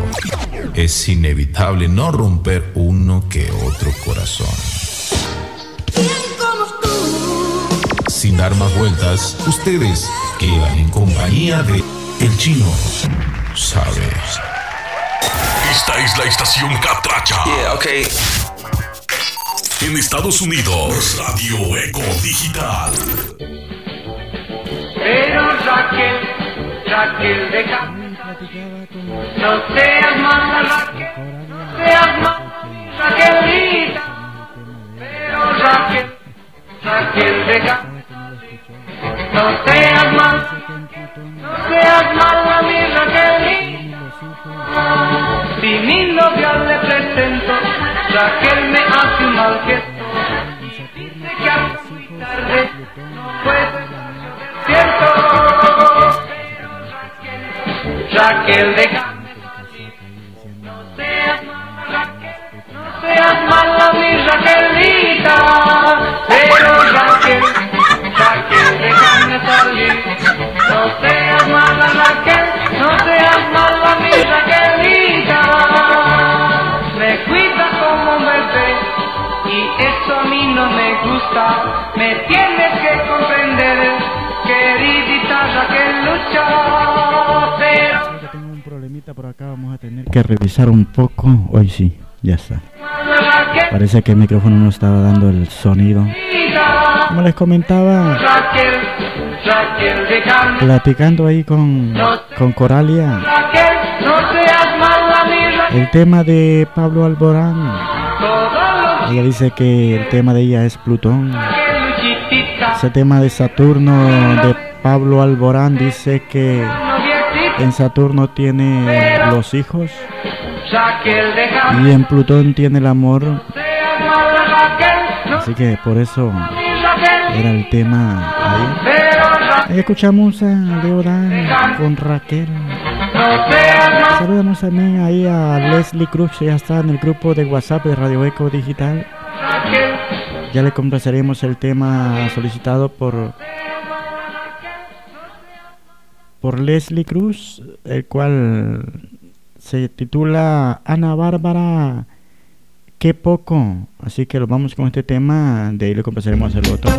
Speaker 19: es inevitable no romper uno que otro corazón. Sin dar más vueltas, ustedes quedan en compañía de El Chino. Sabe.
Speaker 1: Esta es la estación Catracha. En Estados Unidos, Radio Eco Digital.
Speaker 20: Pero Raquel, Raquel deja. No seas mala Raquel, no seas mala Raquelita. Pero Raquel, Raquel deja. No seas mala, no seas mala mi Raquelita. Si mi novia le presento, Raquel me hace un mal gesto. Dice que a muy tarde no puede cierto. Raquel, déjame Pero Raquel, Raquel, déjame salir. No seas mala, Raquel. No seas mala, mi Raquelita. Me cuida como un bebé. Y eso a mí no me gusta. Me tienes que comprender, queridita Raquel lucha.
Speaker 10: Tengo un problemita por acá, vamos a tener que revisar un poco. Hoy sí, ya está. Parece que el micrófono no estaba dando el sonido. Como les comentaba, platicando ahí con, con Coralia, el tema de Pablo Alborán. Ella dice que el tema de ella es Plutón. Ese tema de Saturno de Pablo Alborán dice que en Saturno tiene los hijos. Y en Plutón tiene el amor. Así que por eso era el tema ahí. Escuchamos a Leodán con Raquel. Saludamos también ahí a Leslie Cruz, que ya está en el grupo de WhatsApp de Radio Eco Digital. Ya le complaceremos el tema solicitado por por Leslie Cruz, el cual se titula Ana Bárbara, qué poco. Así que lo vamos con este tema, de ahí le complaceremos el otro.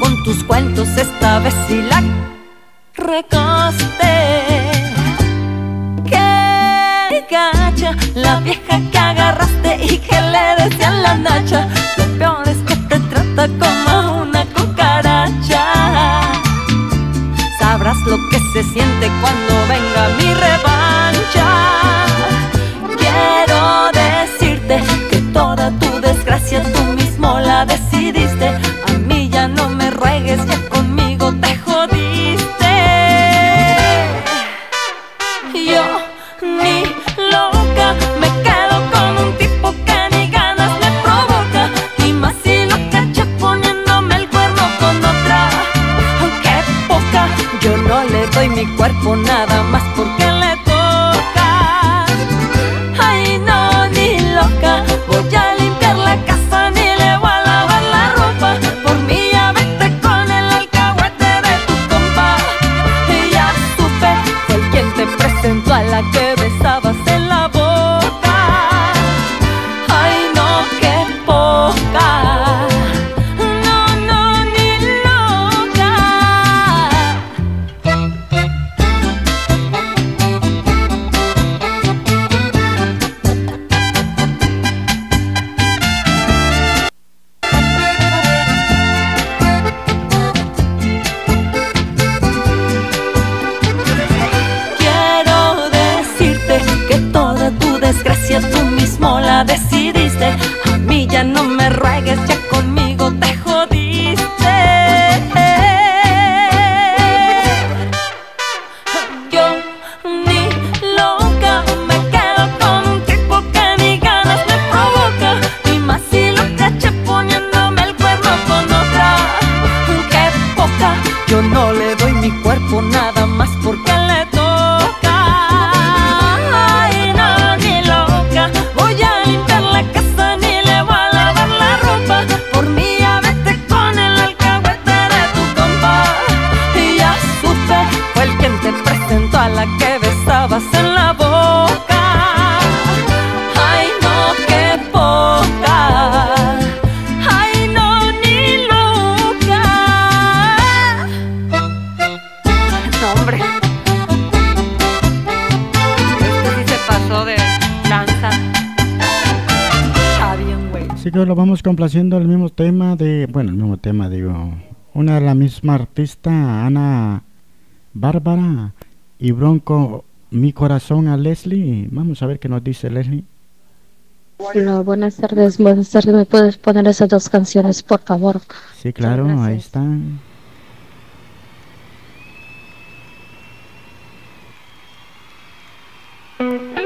Speaker 3: Con tus cuentos, esta vez sí la recaste. Que gacha la vieja que agarraste y que le decían la nacha. Lo peor es que te trata como una cucaracha. Sabrás lo que se siente cuando venga mi revancha. Mi cuerpo nada más porque
Speaker 10: complaciendo el mismo tema de, bueno, el mismo tema digo, una de la misma artista, Ana Bárbara y Bronco, mi corazón a Leslie. Vamos a ver qué nos dice Leslie.
Speaker 23: Hola, buenas tardes, buenas tardes. ¿Me puedes poner esas dos canciones, por favor?
Speaker 10: Sí, claro, ahí están.
Speaker 24: Oye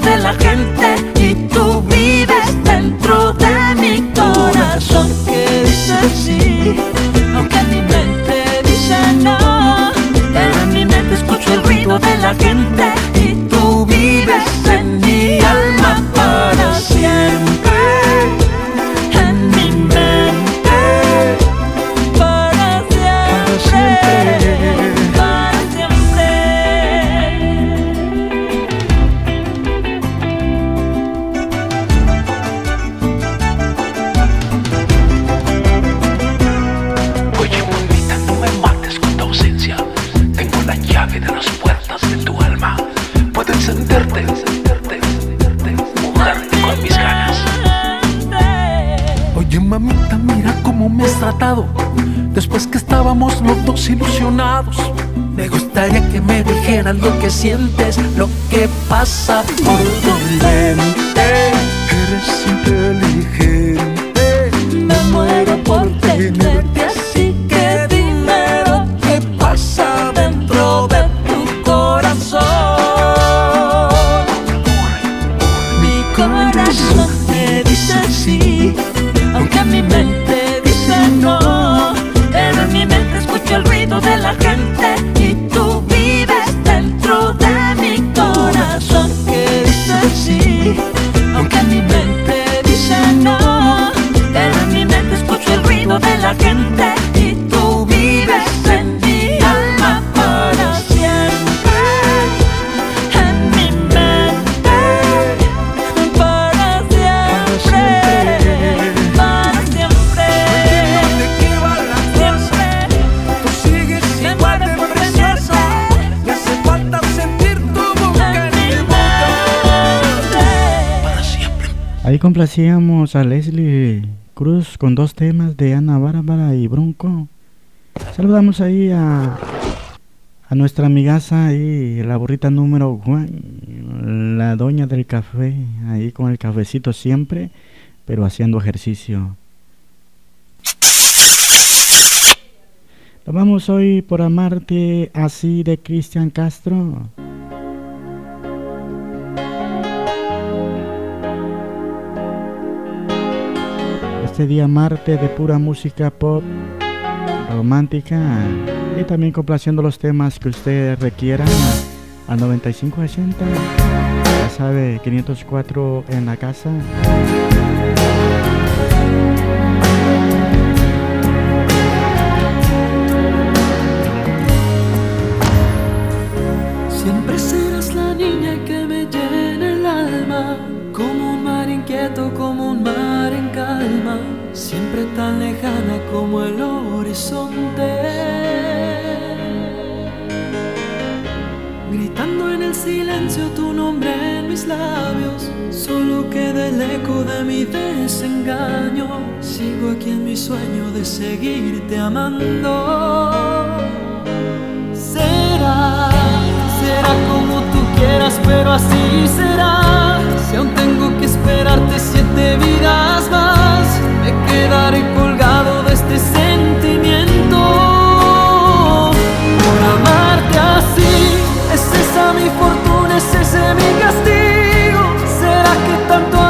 Speaker 25: de la gente y tú vives dentro de mi corazón que dice sí, aunque mi mente dice no. Pero en mi mente escucho el ruido de la gente
Speaker 24: mira cómo me has tratado. Después que estábamos los dos ilusionados. Me gustaría que me dijeras lo que sientes, lo que pasa por tu mente. Eres inteligente,
Speaker 25: Me muero por tenerte
Speaker 10: complacíamos a Leslie Cruz con dos temas de Ana Bárbara y Bronco. Saludamos ahí a, a nuestra amigaza ahí, la burrita número Juan, la doña del café, ahí con el cafecito siempre, pero haciendo ejercicio. Nos vamos hoy por amarte así de Cristian Castro. Este día martes de pura música pop romántica y también complaciendo los temas que usted requiera al 9580 ya sabe 504 en la casa
Speaker 9: tan lejana como el horizonte. Gritando en el silencio tu nombre en mis labios, solo queda el eco de mi desengaño. Sigo aquí en mi sueño de seguirte amando. Será, será como tú quieras, pero así será. Si aún tengo que esperarte siete vidas más, quedaré colgado de este sentimiento.
Speaker 17: Por amarte así, es esa mi fortuna, es ese mi castigo. ¿Será que tanto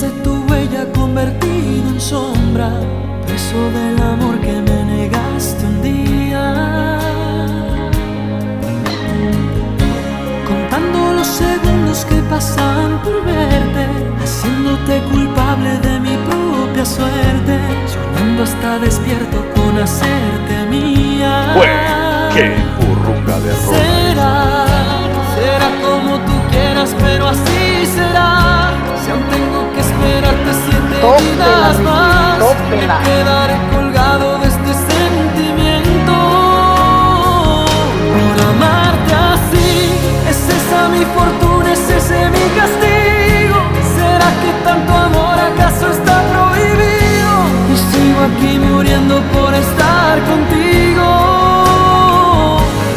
Speaker 17: de tu huella convertido en sombra, preso del amor que me negaste un día. Contando los segundos que pasan por verte, haciéndote culpable de mi propia suerte, soñando hasta despierto con hacerte mía.
Speaker 26: ¡Qué burrunga de ropa!
Speaker 17: Será, será como tú quieras, pero así será.
Speaker 9: Tópela, Ricky,
Speaker 17: más,
Speaker 9: tópela.
Speaker 17: me quedaré colgado de este sentimiento. Por amarte así, es esa mi fortuna, es ese mi castigo. ¿Será que tanto amor acaso está prohibido? Y sigo aquí muriendo por estar contigo.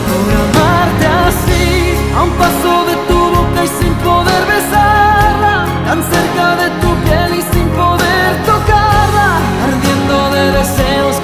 Speaker 17: Por amarte así, a un paso céu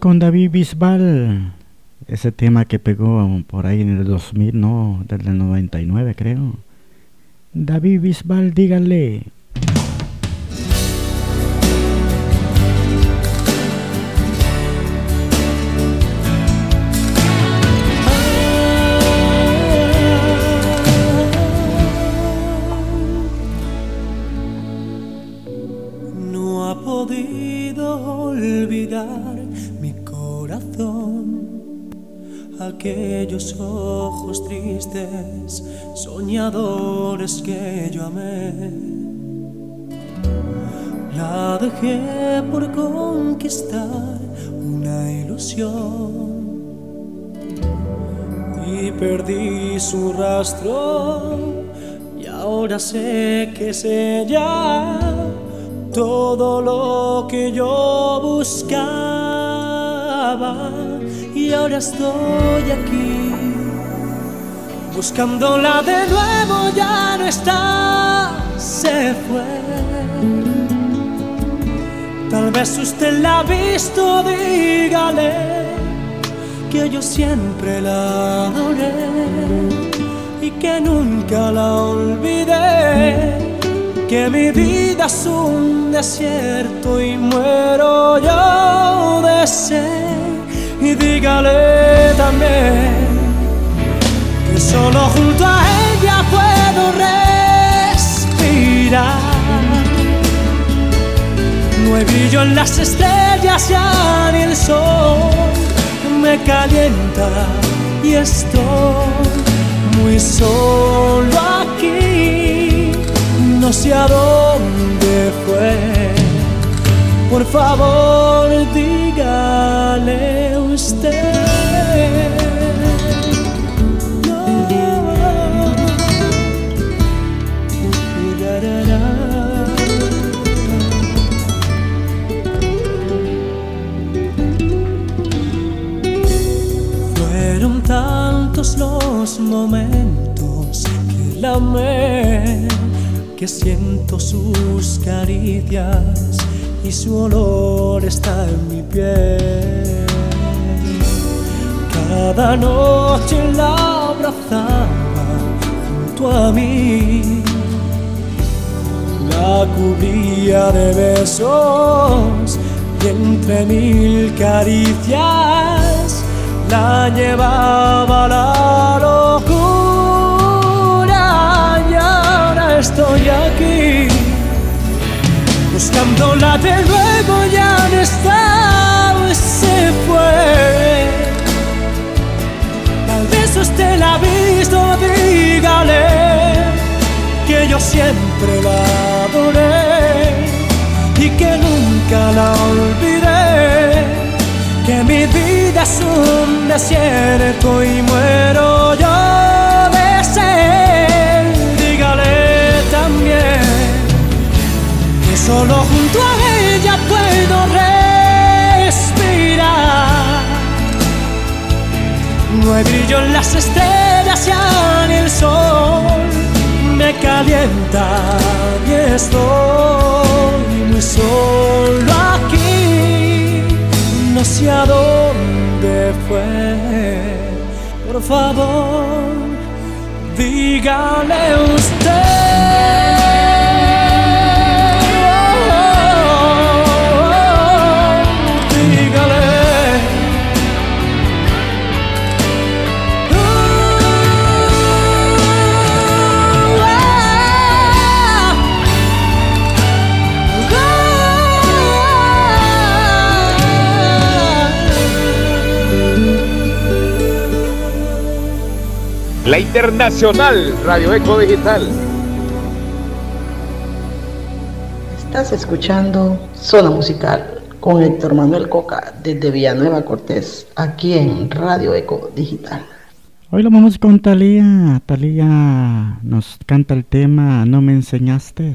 Speaker 17: con
Speaker 10: David Bisbal. Ese tema que pegó por ahí en el 2000, no, desde el 99 creo. David Bisbal, díganle.
Speaker 17: Aquellos ojos tristes, soñadores que yo amé. La dejé por conquistar una ilusión y perdí su rastro y ahora sé que es ella todo lo que yo buscaba y ahora estoy aquí buscándola de nuevo ya no está se fue tal vez usted la ha visto dígale que yo siempre la adoré y que nunca la olvidé que mi vida es un desierto y muero yo de sed. Y dígale también que solo junto a ella puedo respirar. No hay brillo en las estrellas ya ni el sol me calienta y estoy muy solo aquí no sé a dónde fue. Por favor, dígale Fueron tantos los momentos que la amé que siento sus caricias y su olor está en mi piel. Cada noche la abrazaba junto a mí, la cubría de besos y entre mil caricias la llevaba a la locura. Y ahora estoy aquí buscándola de nuevo ya no está se fue usted la ha visto dígale que yo siempre la adoré y que nunca la olvidé que mi vida es un desierto y muero yo No hay brillo en las estrellas ya ni el sol me calienta y estoy muy solo aquí. No sé a dónde fue. Por favor, dígale usted.
Speaker 22: La Internacional Radio Eco Digital.
Speaker 27: Estás escuchando Zona Musical con Héctor Manuel Coca desde Villanueva Cortés, aquí en Radio Eco Digital.
Speaker 10: Hoy lo vamos con Talía. Talía nos canta el tema No me enseñaste.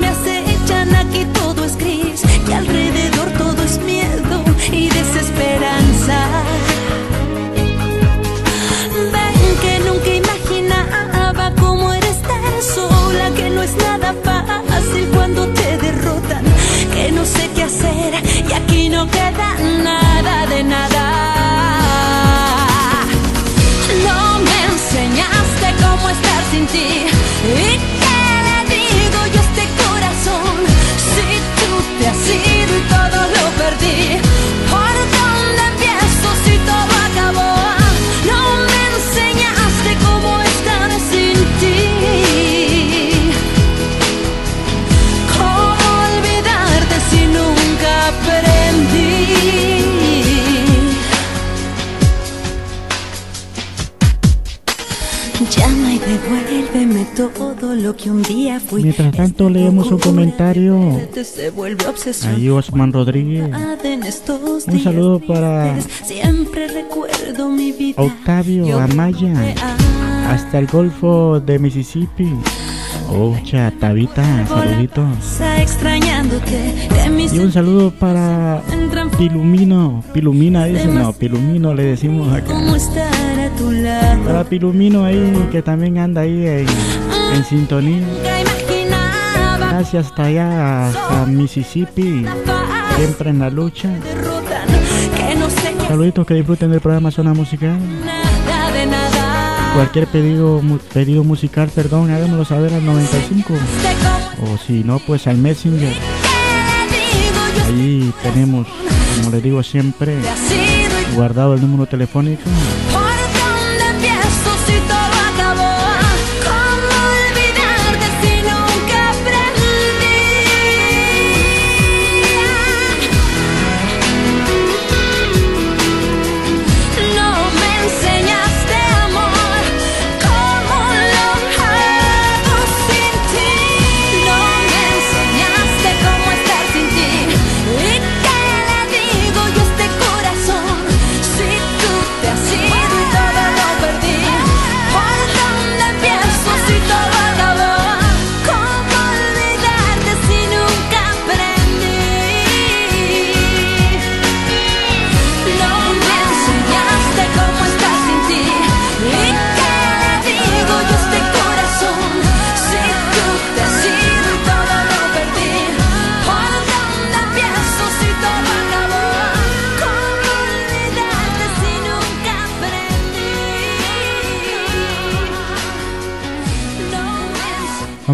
Speaker 5: Me acechan, aquí todo es gris, y alrededor todo es miedo y desesperanza. Ven que nunca imaginaba cómo era estar sola, que no es nada fácil cuando te derrotan, que no sé qué hacer y aquí no queda nada de nada. No me enseñaste cómo estar sin ti. Lo todo lo que un día fui.
Speaker 10: Mientras tanto leemos un comentario. Ahí Osman Rodríguez. Un saludo para. Octavio Amaya. Hasta el Golfo de Mississippi. Ocha, Tabita, saluditos. Y un saludo para Pilumino. Pilumina dice, no, Pilumino le decimos acá. Para Pilumino ahí, que también anda ahí en, en sintonía. Gracias hasta allá, hasta Mississippi. Siempre en la lucha. Saluditos que disfruten del programa Zona Musical. Cualquier pedido, pedido musical, perdón, háganmelo saber al 95. O si no, pues al Messenger. Ahí tenemos, como les digo siempre, guardado el número telefónico.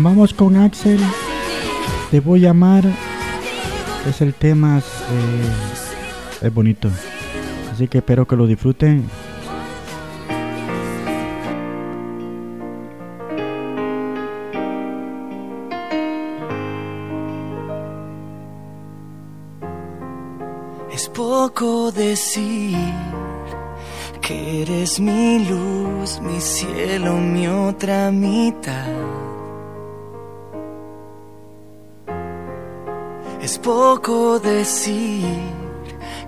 Speaker 10: Vamos con Axel. Te voy a amar. Es el tema. eh, es bonito. Así que espero que lo disfruten.
Speaker 9: Es poco decir que eres mi luz, mi cielo, mi otra mitad. Poco decir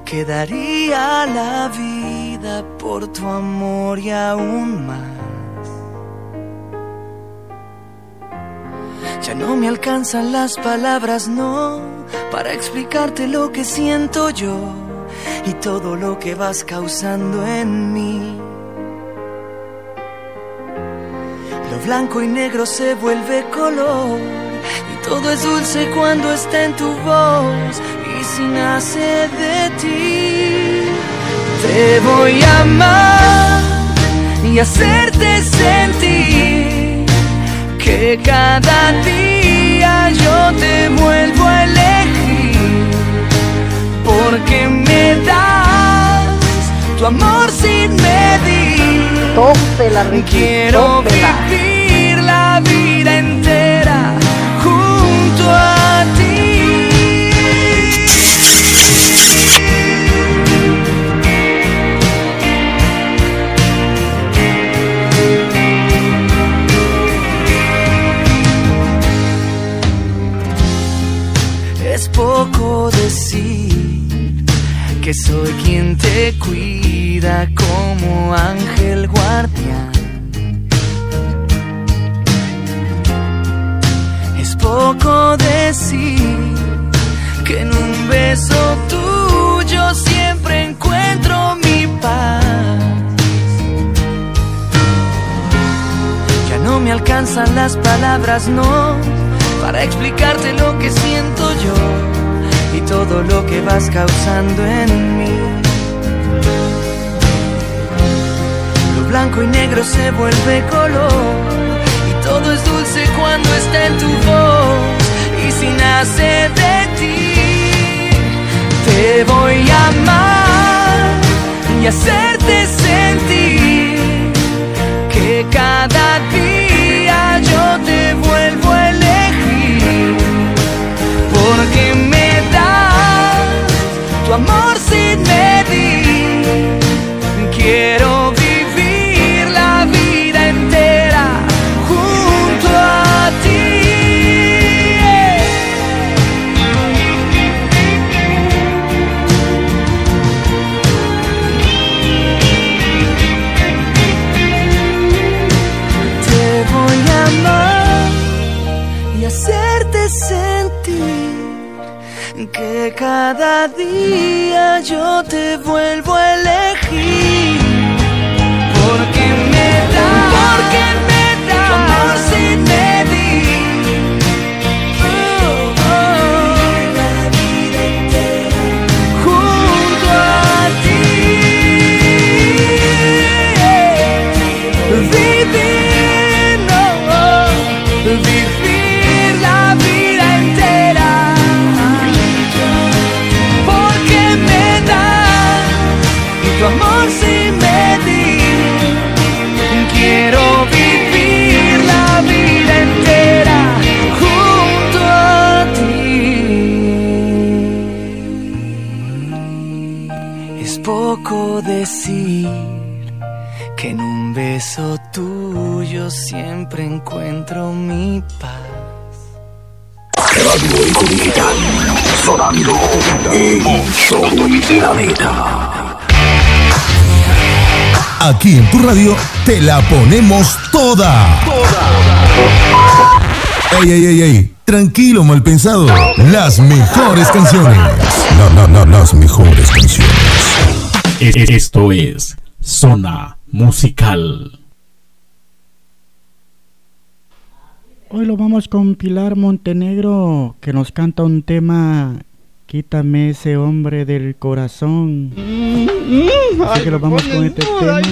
Speaker 9: que daría la vida por tu amor y aún más. Ya no me alcanzan las palabras, no, para explicarte lo que siento yo y todo lo que vas causando en mí. Lo blanco y negro se vuelve color todo es dulce cuando está en tu voz y si nace de ti. Te voy a amar y hacerte sentir que cada día yo te vuelvo a elegir porque me das tu amor sin medir.
Speaker 28: Tópela, Ricky,
Speaker 9: Quiero
Speaker 28: tópela.
Speaker 9: vivir la vida entera que soy quien te cuida como ángel guardián. Decir que en un beso tuyo siempre encuentro mi paz. Ya no me alcanzan las palabras, no, para explicarte lo que siento yo y todo lo que vas causando en mí. Lo blanco y negro se vuelve color y todo es dulce cuando está en tu voz nace de ti. Te voy a amar y hacerte sentir que cada día yo te vuelvo a elegir porque me das tu amor sin medir. Quiero cada día yo te vuelvo
Speaker 29: encuentro mi paz.
Speaker 7: Radio Eco Digital, sonando en todo el planeta.
Speaker 30: Aquí en tu radio te la ponemos toda. Ey, ey, ey, ey. Tranquilo, mal pensado. Las mejores canciones. La, la, la, las mejores canciones.
Speaker 10: E- e- Esto es Zona Musical. Hoy lo vamos con Pilar Montenegro, que nos canta un tema, Quítame ese hombre del corazón. Así que lo vamos con este tema.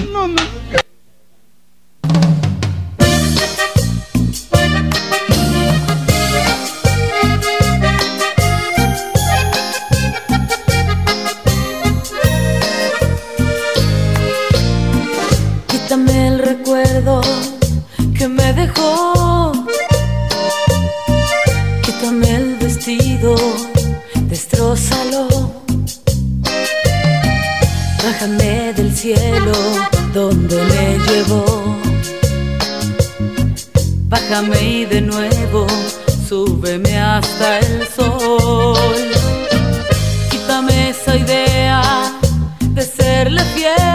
Speaker 25: Quítame el recuerdo que me dejó. Destrózalo. Bájame del cielo donde me llevó. Bájame y de nuevo súbeme hasta el sol. Quítame esa idea de serle fiel.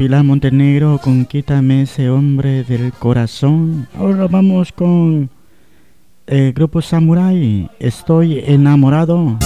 Speaker 10: Pilar Montenegro con Quítame ese hombre del corazón. Ahora vamos con el grupo Samurai. Estoy enamorado.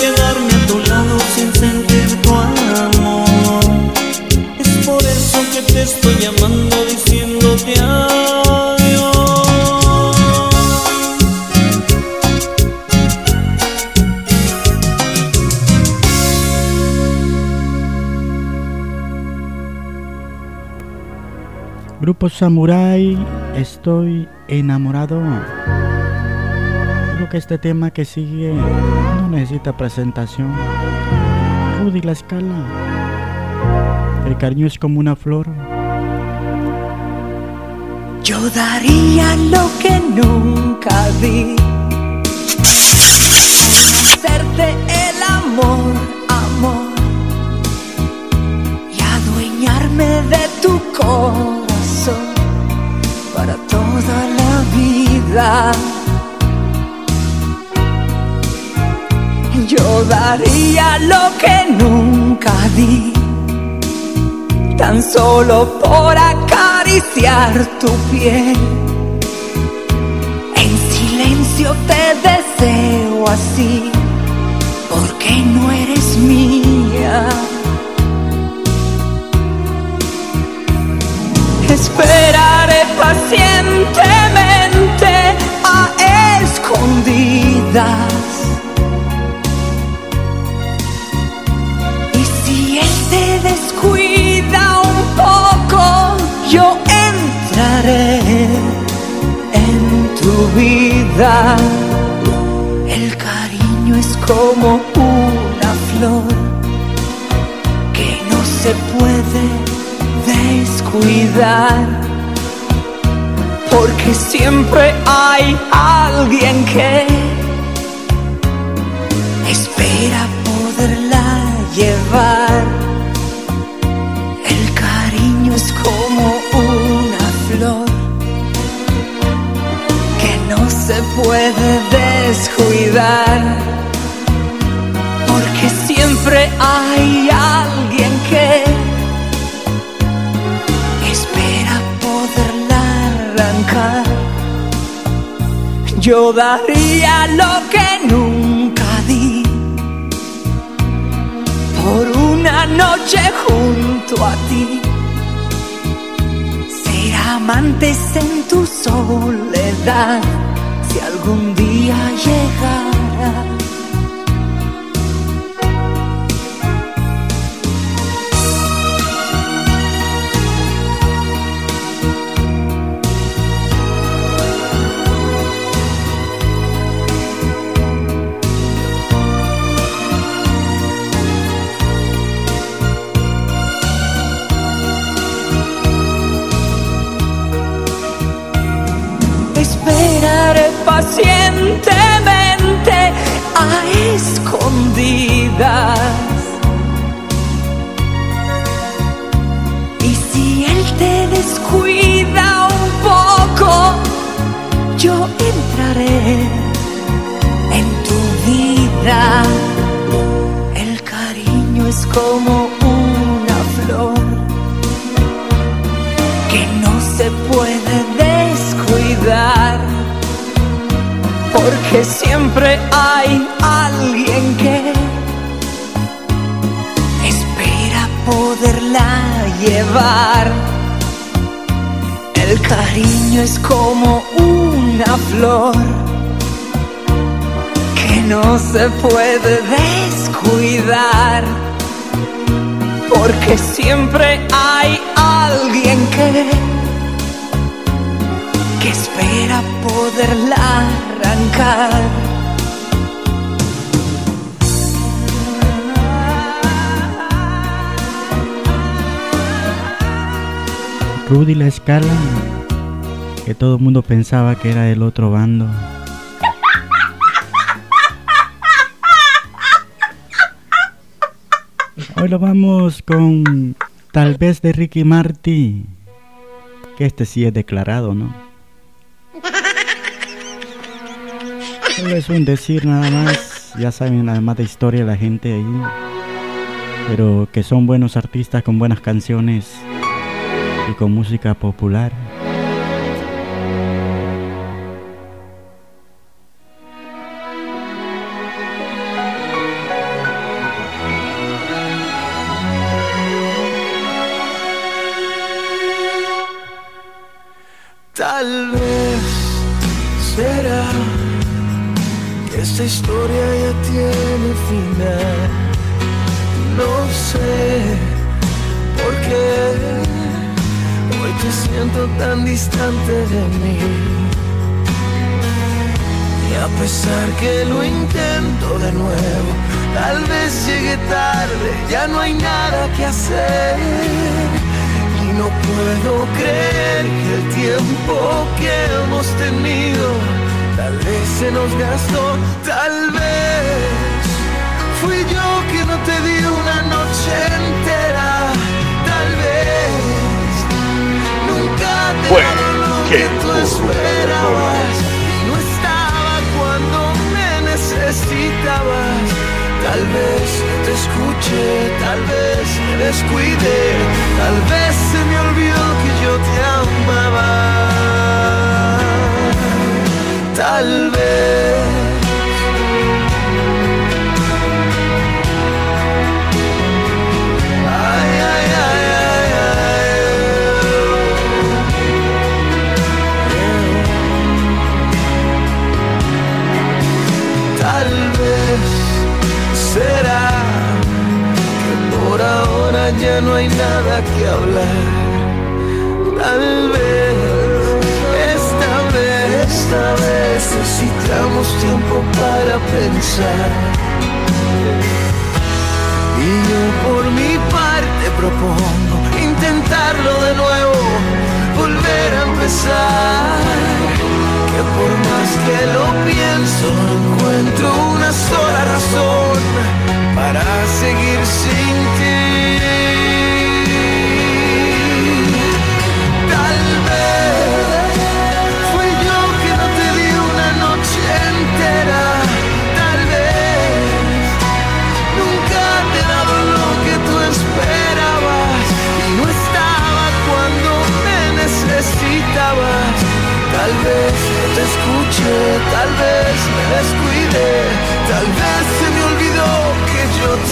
Speaker 31: Quedarme a tu lado sin sentir tu amor es por eso que te estoy llamando diciéndote adiós.
Speaker 10: Grupo Samurai, estoy enamorado. Creo que este tema que sigue no necesita presentación. Rudy la escala. El cariño es como una flor.
Speaker 9: Yo daría lo que nunca di hacerte el amor, amor y adueñarme de tu corazón para toda la vida. Yo daría lo que nunca di tan solo por acariciar tu piel. En silencio te deseo así, porque no eres mía. Esperaré pacientemente a escondidas. Yo entraré en tu vida. El cariño es como una flor que no se puede descuidar. Porque siempre hay alguien que puede descuidar. Porque siempre hay alguien que espera poderla arrancar. Yo daría lo que nunca di por una noche junto a ti. Ser amantes en tu soledad, si algún día llegara.
Speaker 25: inconscientemente
Speaker 9: a
Speaker 25: escondidas.
Speaker 9: Y si él te
Speaker 25: descuida un poco,
Speaker 9: yo entraré en tu vida. El cariño es como
Speaker 32: que siempre hay alguien que espera poderla llevar. El cariño es como una flor que no se puede descuidar. Porque siempre hay alguien que, que espera poderla
Speaker 10: Rudy la escala, que todo el mundo pensaba que era del otro bando. Hoy lo vamos con tal vez de Ricky Marty, que este sí es declarado, ¿no? Solo es un decir nada más, ya saben además de historia la gente ahí, pero que son buenos artistas con buenas canciones y con música popular.
Speaker 6: Esta historia ya tiene final. No sé por qué hoy te siento tan distante de mí. Y a pesar que lo intento de nuevo, tal vez llegue tarde, ya no hay nada que hacer. Y no puedo creer que el tiempo que hemos tenido tal vez se nos gastó, esperabas y no estaba cuando me necesitabas. Tal vez te escuché, tal vez me descuidé, tal vez se me olvidó que yo te amaba. Tal vez. Ya no hay nada que hablar. Tal vez, esta vez, esta vez necesitamos tiempo para pensar. Y yo por mi parte propongo intentarlo de nuevo, volver a empezar. Que por más que lo pienso, encuentro una sola razón para seguir sin ti. Tal vez fui yo que no te di una noche entera. Tal vez nunca te he dado lo que tú esperabas y no estaba cuando me necesitabas. Tal vez te escuché, tal vez me descuidé, tal vez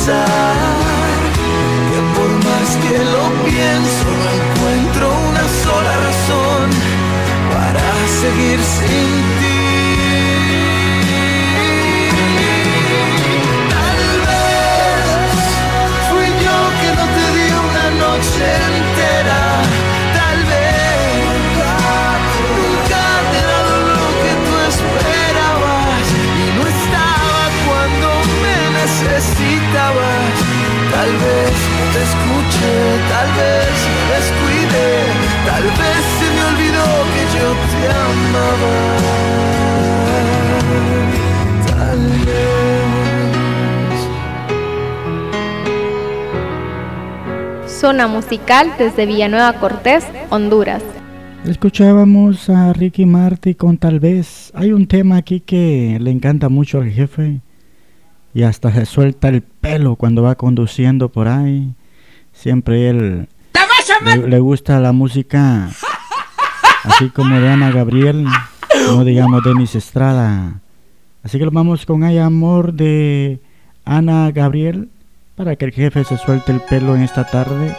Speaker 6: empezar. Que por más que lo pienso, no encuentro una sola razón para seguir sin ti. Tal vez te escuche, tal vez me descuide, tal vez se me olvidó que yo te amaba. Tal
Speaker 16: vez. Zona musical desde Villanueva Cortés, Honduras.
Speaker 33: Escuchábamos a Ricky Marty con Tal vez. Hay un tema aquí que le encanta mucho al jefe y hasta se suelta el pelo cuando va conduciendo por ahí. Siempre él le, le, gusta la música así como de Ana Gabriel, no digamos Denis Estrada. Así que vamos con Hay Amor de Ana Gabriel para que el jefe se suelte el pelo en esta tarde.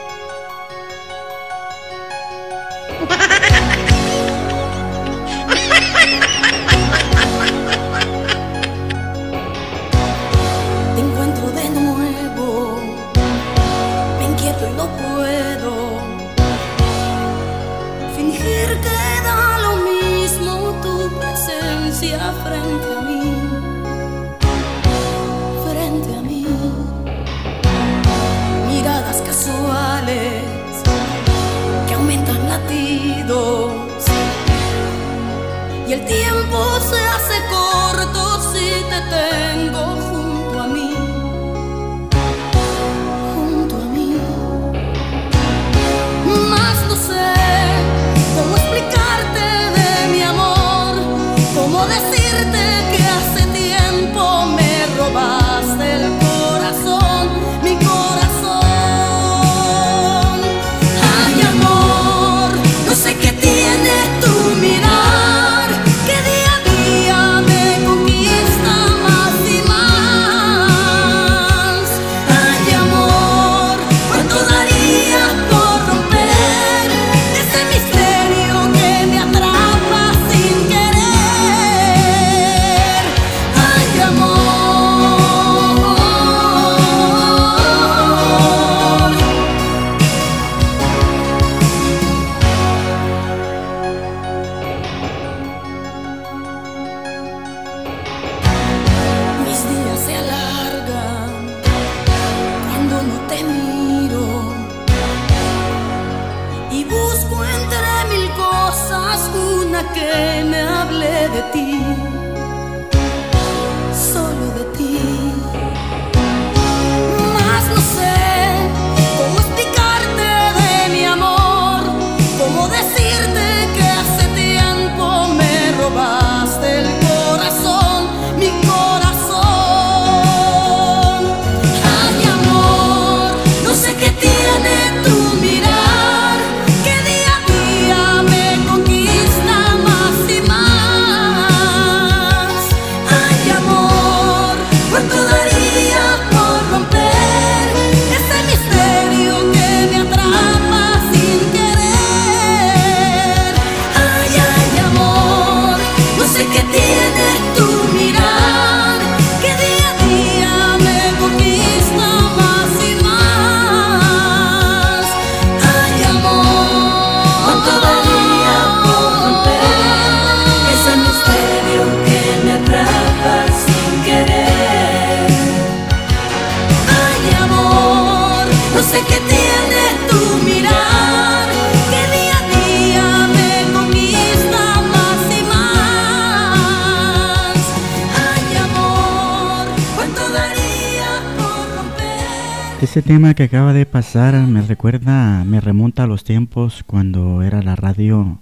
Speaker 33: Tema que acaba de pasar me recuerda, me remonta a los tiempos cuando era la radio,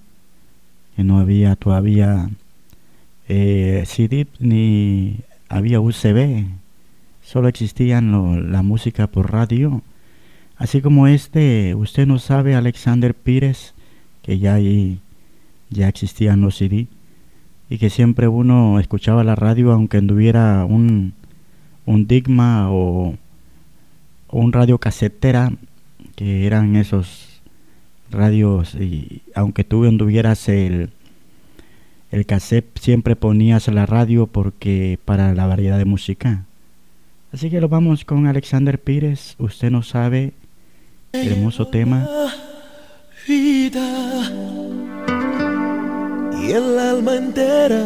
Speaker 33: que no había todavía eh, CD ni había USB, solo existían la música por radio. Así como este, usted no sabe, Alexander Pires, que ya ahí ya existían los CD y que siempre uno escuchaba la radio aunque anduviera un, un Digma o un radio casetera, que eran esos radios, y aunque tú anduvieras el, el cassette, siempre ponías la radio porque para la variedad de música. Así que lo vamos con Alexander Pires, usted no sabe, hermoso tema.
Speaker 6: Vida y el alma entera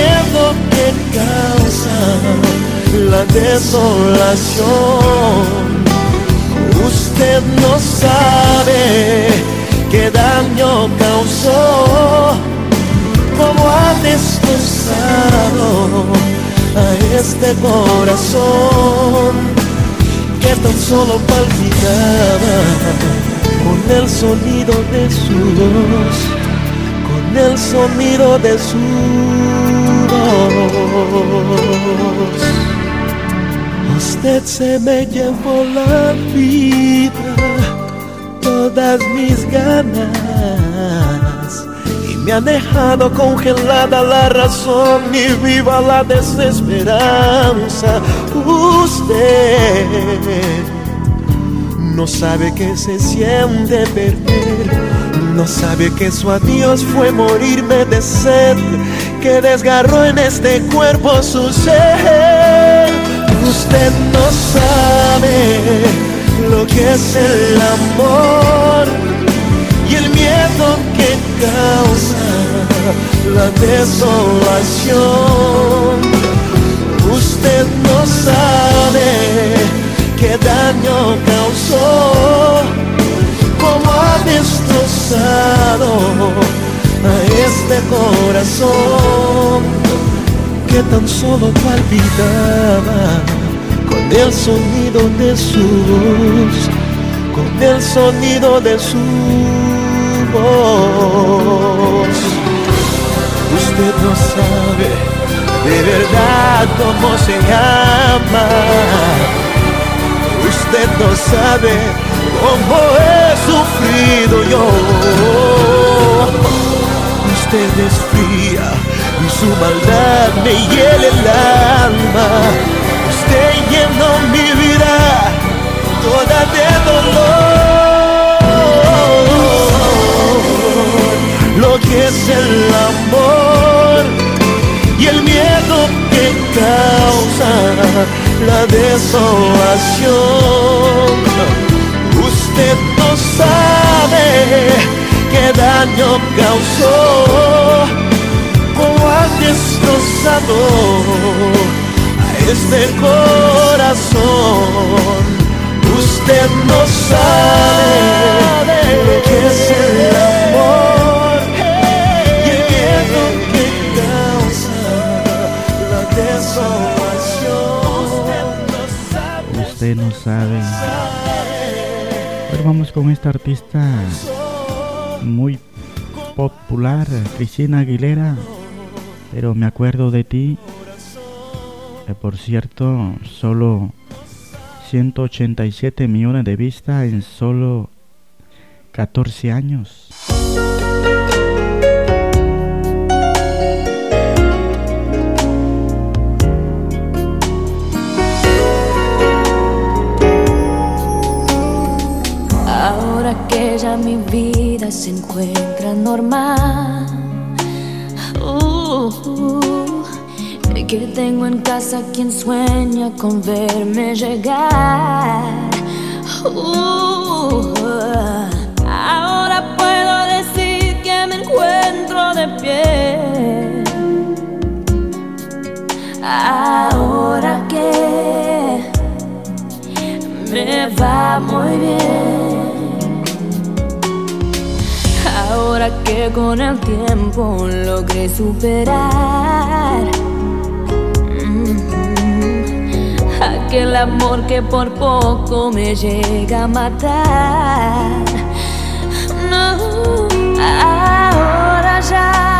Speaker 6: miedo que causa la desolación. Usted no sabe qué daño causó, cómo ha destrozado a este corazón que tan solo palpitaba con el sonido de su voz, con el sonido de su voz. Usted se me llevó la vida, todas mis ganas y me ha dejado congelada la razón y viva la desesperanza. Usted no sabe que se siente perder, no sabe que su adiós fue morirme de sed, que desgarró en este cuerpo su ser. Usted no sabe lo que es el amor y el miedo que causa la desolación. Usted no sabe qué daño causó, destrozado a este corazón que tan solo palpitaba con el sonido de su voz, con el sonido de su voz. Usted no sabe de verdad cómo se llama. Usted no sabe cómo he sufrido yo. Usted es fría y su maldad me hiela el alma. Usted llenó mi vida toda de dolor. Lo que es el amor y el miedo que causa la desolación. Daño causó, cómo ha destrozado a este corazón. Usted no sabe lo que es el amor y el miedo que causa la desolación.
Speaker 10: Usted no sabe. Ahora vamos con esta artista muy popular, Cristina Aguilera. Pero me acuerdo de ti. Por cierto, solo 187 millones de vistas en solo 14 años.
Speaker 25: Mi vida se encuentra normal. uh, que tengo en casa quien sueña con verme llegar. Uh, ahora puedo decir que me encuentro de pie. Ahora que me va muy bien. Ahora que con el tiempo logré superar. Mm, aquel amor que por poco me llega a matar. No, ahora ya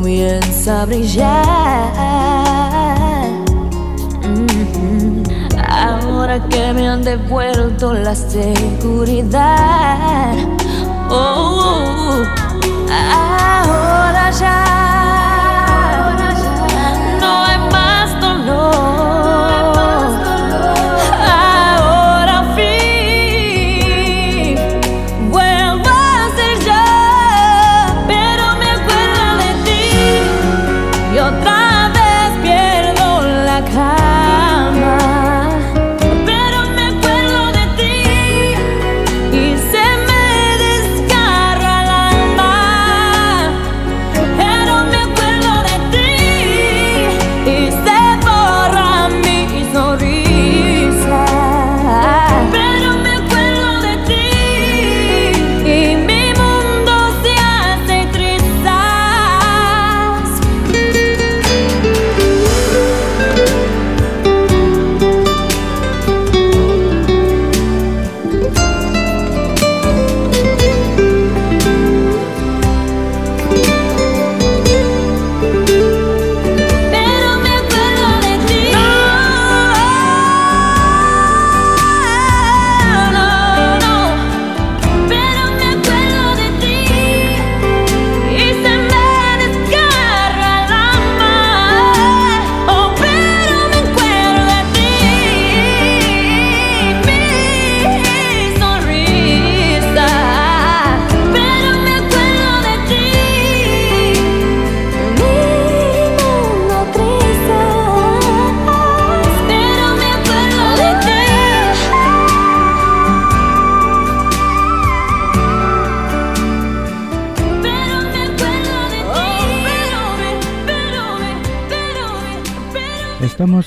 Speaker 25: comienza a brillar. Mm, Ahora que me han devuelto la seguridad. Oh, ahora ya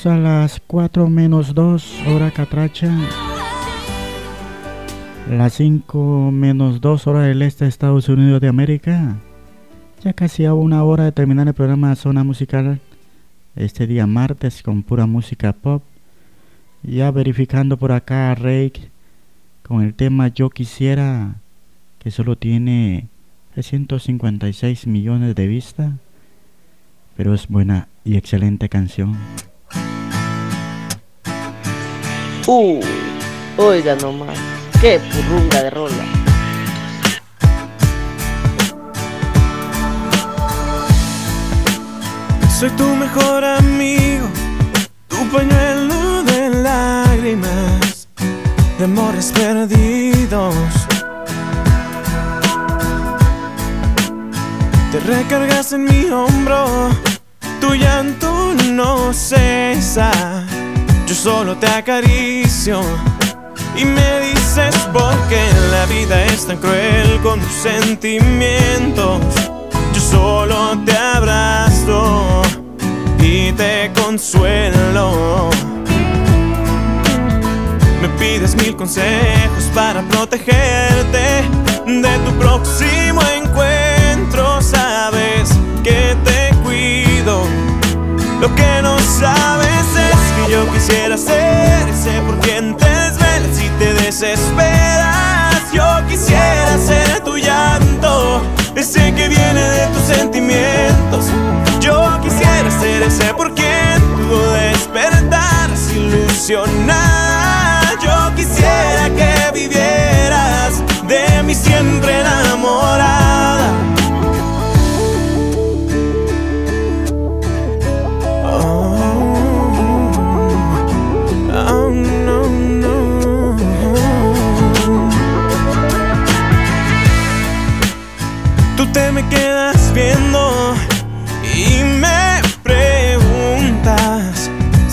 Speaker 25: a
Speaker 10: las 4 menos 2 hora catracha. Las 5 menos 2 hora del este de Estados Unidos de América. Ya casi a una hora de terminar el programa Zona Musical. Este día martes con pura música pop. Ya verificando por acá a Rake con el tema Yo Quisiera, que solo tiene 356 millones de vistas. Pero es buena y excelente canción.
Speaker 34: Uh, oiga nomás, qué purrunga de rola.
Speaker 15: Soy tu mejor amigo, tu pañuelo de lágrimas, de amores perdidos. Te recargas en mi hombro, tu llanto no cesa. Yo solo te acaricio y me dices por qué la vida es tan cruel con tus sentimientos. Yo solo te abrazo y te consuelo. Me pides mil consejos para protegerte de tu próximo encuentro. Sabes que te cuido. Lo que no sabes es yo quisiera ser ese por quien te desvelas y te desesperas. Yo quisiera ser tu llanto, ese que viene de tus sentimientos. sé por qué tu despertar se ilusiona. Yo quisiera que vivieras de mí siempre enamorada.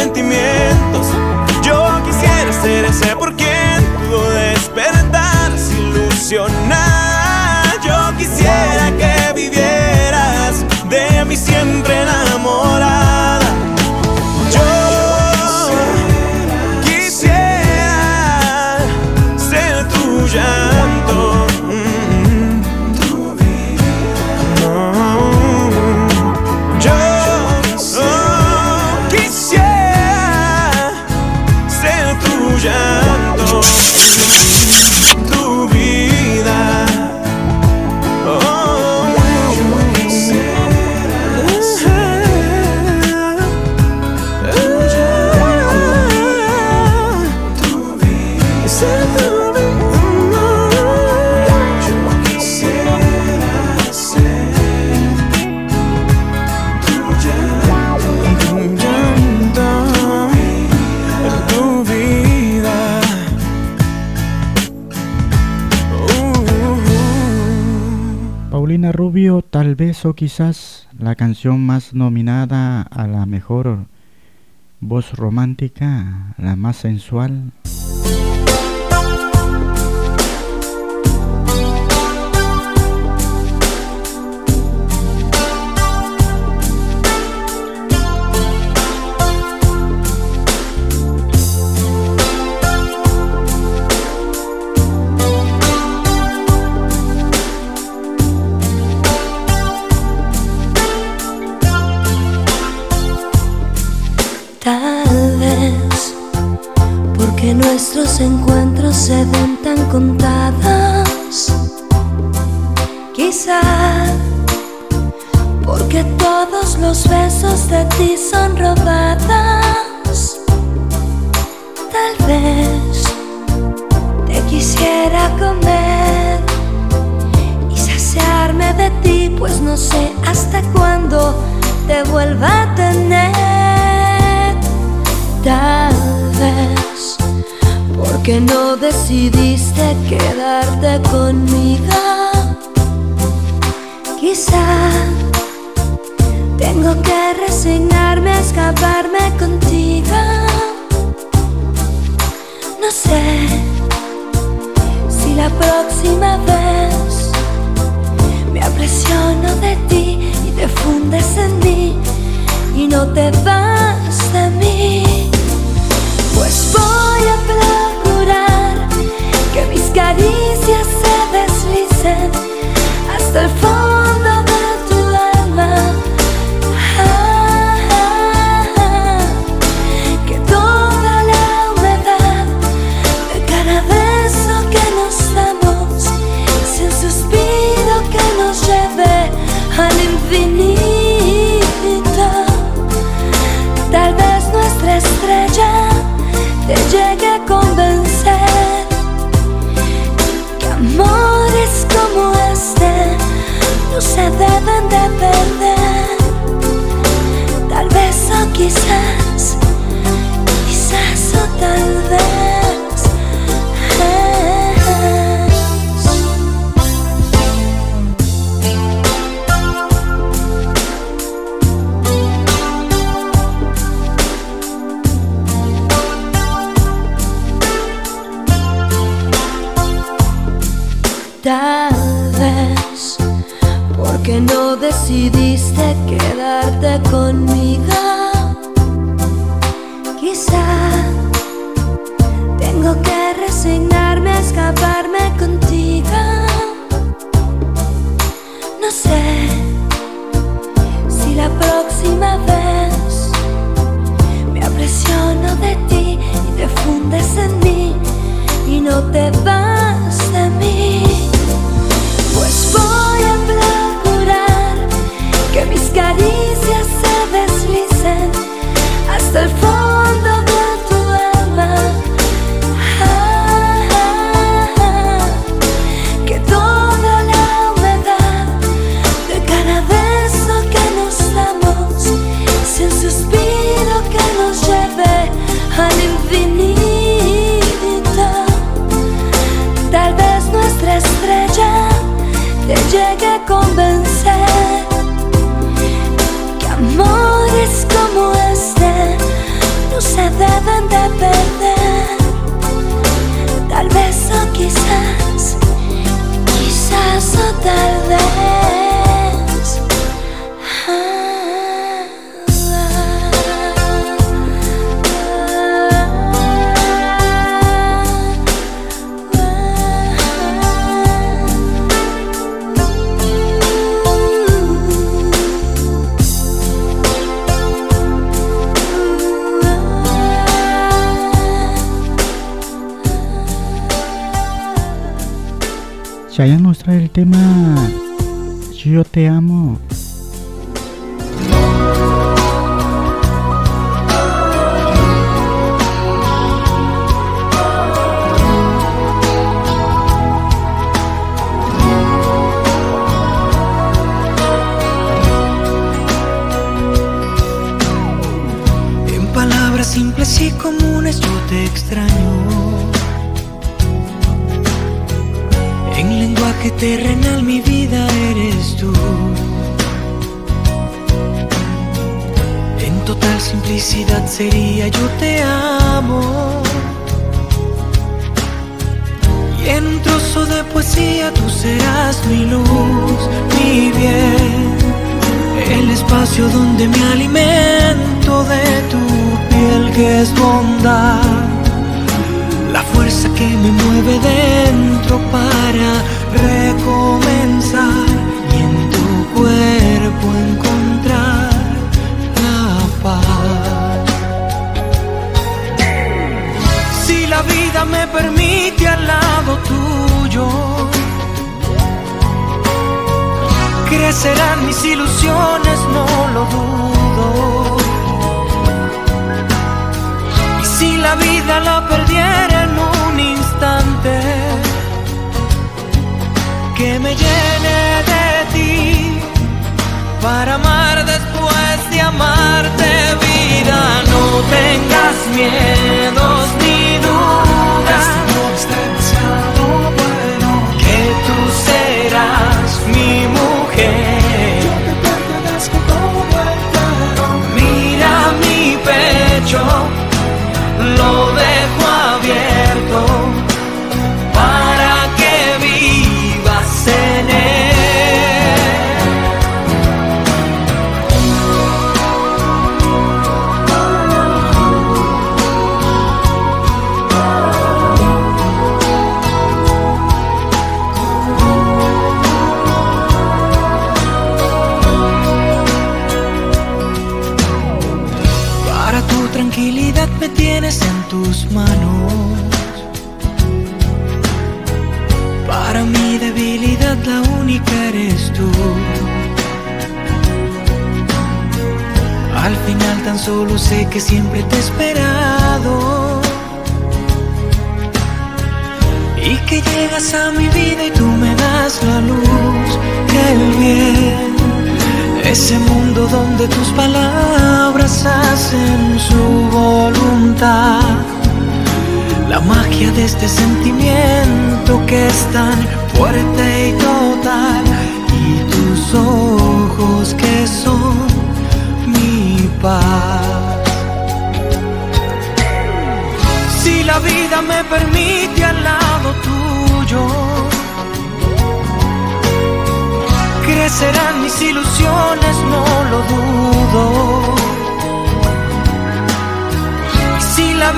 Speaker 15: sentimientos. Yo quisiera ser ese por quien tu despertar se ilusiona. Yo quisiera que
Speaker 10: tal vez o quizás la canción más nominada a la mejor voz romántica, la más sensual.
Speaker 5: Encuentros se ven tan contados. Quizá porque todos los besos de ti son robados. Tal vez te quisiera comer y saciarme de ti, pues no sé hasta cuándo te vuelva a tener. Tal vez porque no decidiste quedarte conmigo. Quizá tengo que resignarme a escaparme contigo. No sé si la próxima vez me apresiono de ti y te fundes en mí y no te vas de mí. Pues voy a que mis caricias se deslicen hasta el fondo de tu alma. Vez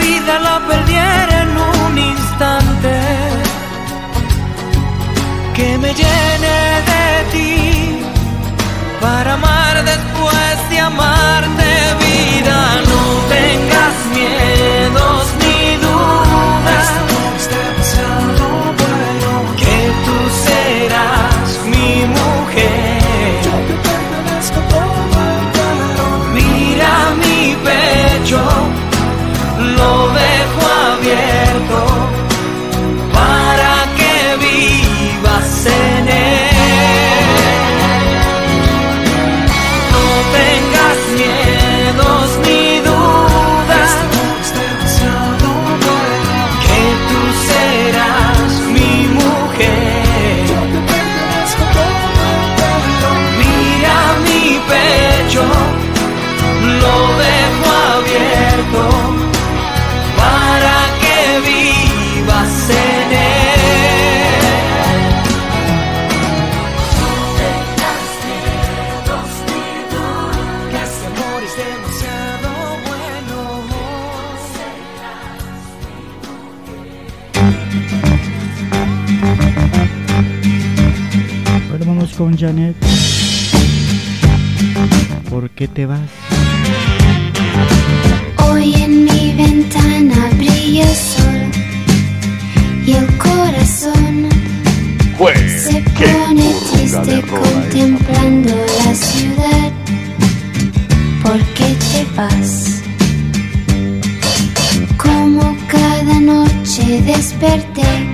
Speaker 35: vida la perdiera en un instante, que me
Speaker 9: lleve. Janet. ¿Por qué te vas?
Speaker 36: Hoy en mi ventana brilla el sol y el corazón se pone triste contemplando la ciudad. ¿Por qué te vas? Como cada noche desperté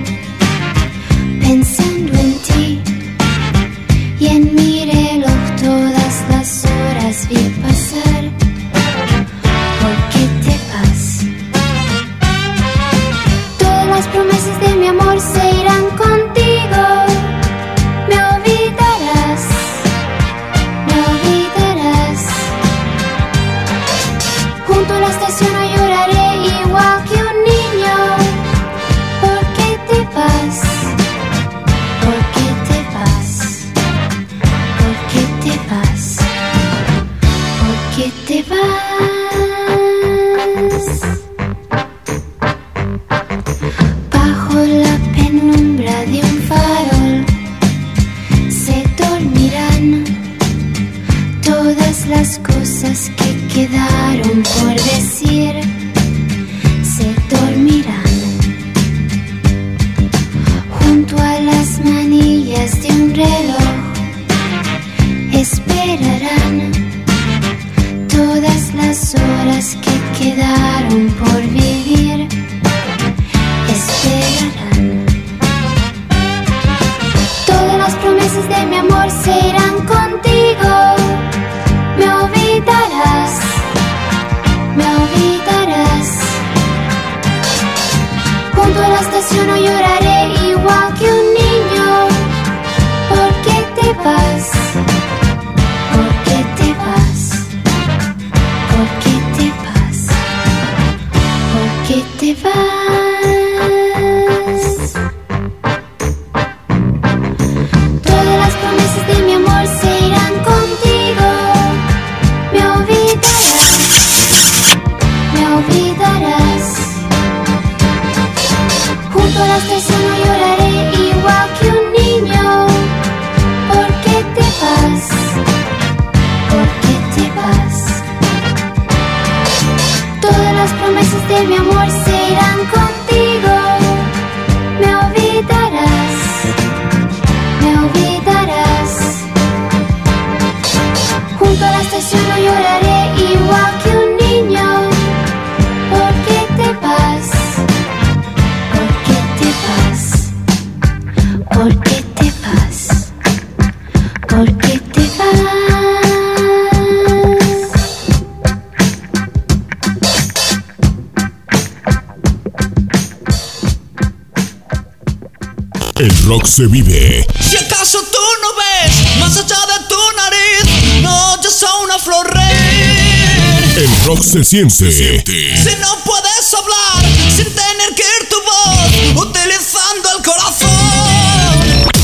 Speaker 37: Si acaso tú no ves más allá de tu nariz, no yo soy una flor florer.
Speaker 38: El rock se siente.
Speaker 37: Si no puedes hablar sin tener que ir tu voz, utilizando el corazón.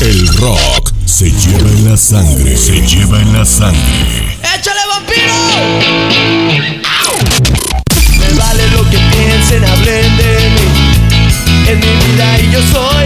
Speaker 38: El rock
Speaker 30: se lleva en la sangre. Se lleva en la sangre.
Speaker 3: ¡Échale vampiro! Me vale lo que piensen, hablen de mí. En mi vida y yo soy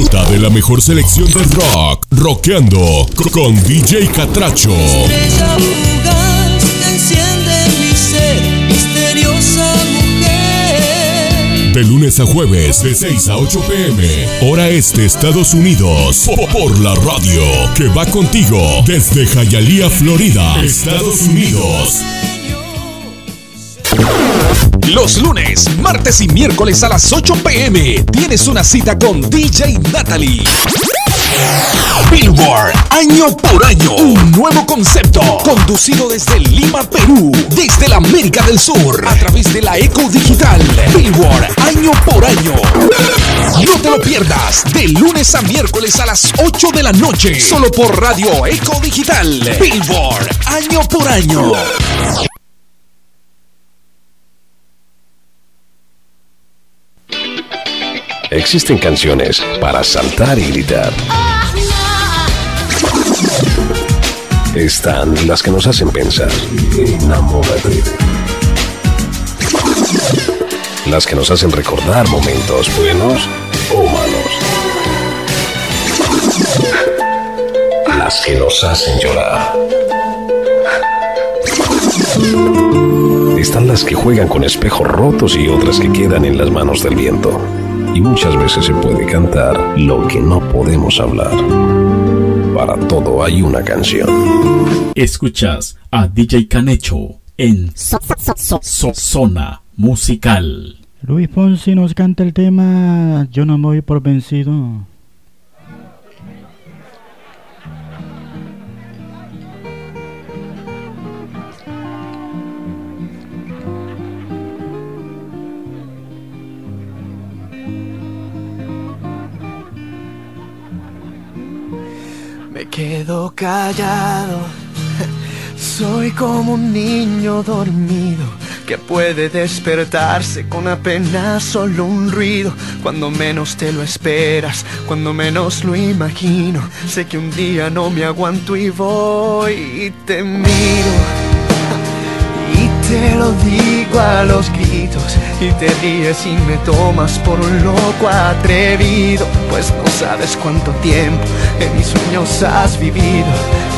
Speaker 30: Disfruta de la mejor selección de rock, rockeando con DJ Catracho.
Speaker 3: Estrella fugaz que enciende mi ser, misteriosa mujer.
Speaker 30: De lunes a jueves, de 6 a 8 pm, hora este, Estados Unidos. Po- Por la radio, que va contigo desde Hialeah, Florida, Estados Unidos.
Speaker 39: Los lunes, martes y miércoles a las 8 pm tienes una cita con DJ Natalie. Billboard, año por año, un nuevo concepto, conducido desde Lima, Perú, desde la América del Sur, a través de la Eco Digital. Billboard, año por año. No te lo pierdas, de lunes a miércoles a las 8 de la noche, solo por Radio Eco Digital. Billboard, año por año.
Speaker 7: Existen canciones para saltar y gritar. Están las que nos hacen pensar. Enamórate. Las que nos hacen recordar momentos buenos o malos. Las que nos hacen llorar. Están las que juegan con espejos rotos y otras que quedan en las manos del viento. Y muchas veces se puede cantar lo que no podemos hablar. Para todo hay una canción.
Speaker 40: Escuchas a DJ Canecho en So- Zona Musical.
Speaker 10: Luis Fonsi nos canta el tema Yo no me voy por vencido.
Speaker 6: Quedo callado. Soy como un niño dormido que puede despertarse con apenas solo un ruido. Cuando menos te lo esperas, cuando menos lo imagino. Sé que un día no me aguanto y voy y te miro. Te lo digo a los gritos y te ríes y me tomas por un loco atrevido. Pues no sabes cuánto tiempo en mis sueños has vivido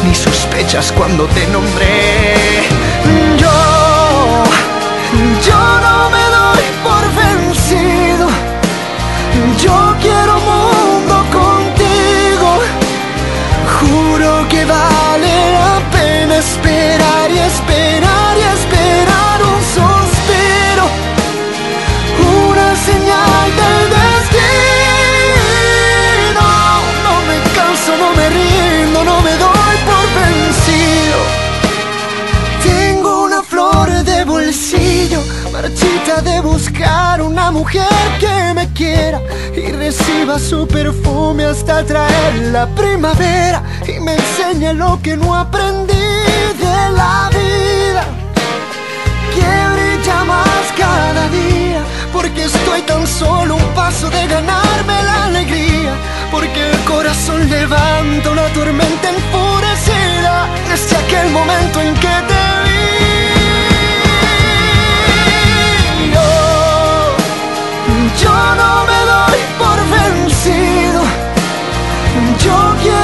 Speaker 6: Ni sospechas cuando te nombré. Yo, yo no me doy por vencido. Yo quiero mundo contigo. Juro que vale la pena esperar y esperar Marchita de buscar una mujer que me quiera Y reciba su perfume hasta traer la primavera Y me enseñe lo que no aprendí de la vida. Que brilla más cada día Porque estoy tan solo un paso de ganarme la alegría Porque el corazón levanta una tormenta enfurecida. Desde aquel momento en que te yo no me doy por vencido. Yo quiero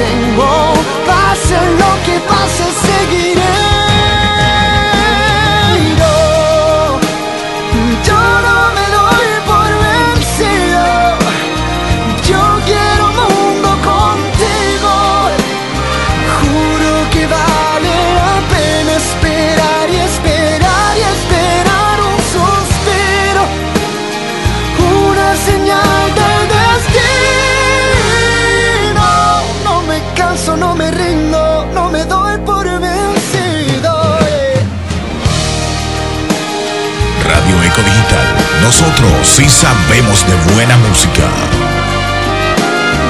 Speaker 6: waiting
Speaker 39: nosotros sí sabemos de buena música.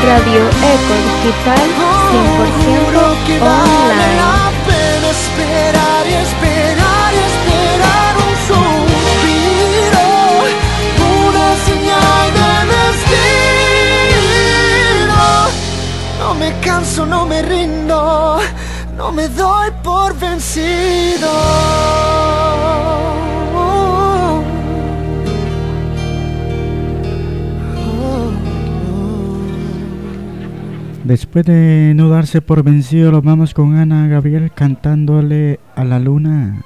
Speaker 16: Radio Eco Digital 100% online.
Speaker 6: la pena esperar y esperar y esperar un suspiro, una señal de destino. No me canso, no me rindo, no me doy por vencido.
Speaker 10: Después de no darse por vencido, lo vamos con Ana Gabriel cantándole a la luna.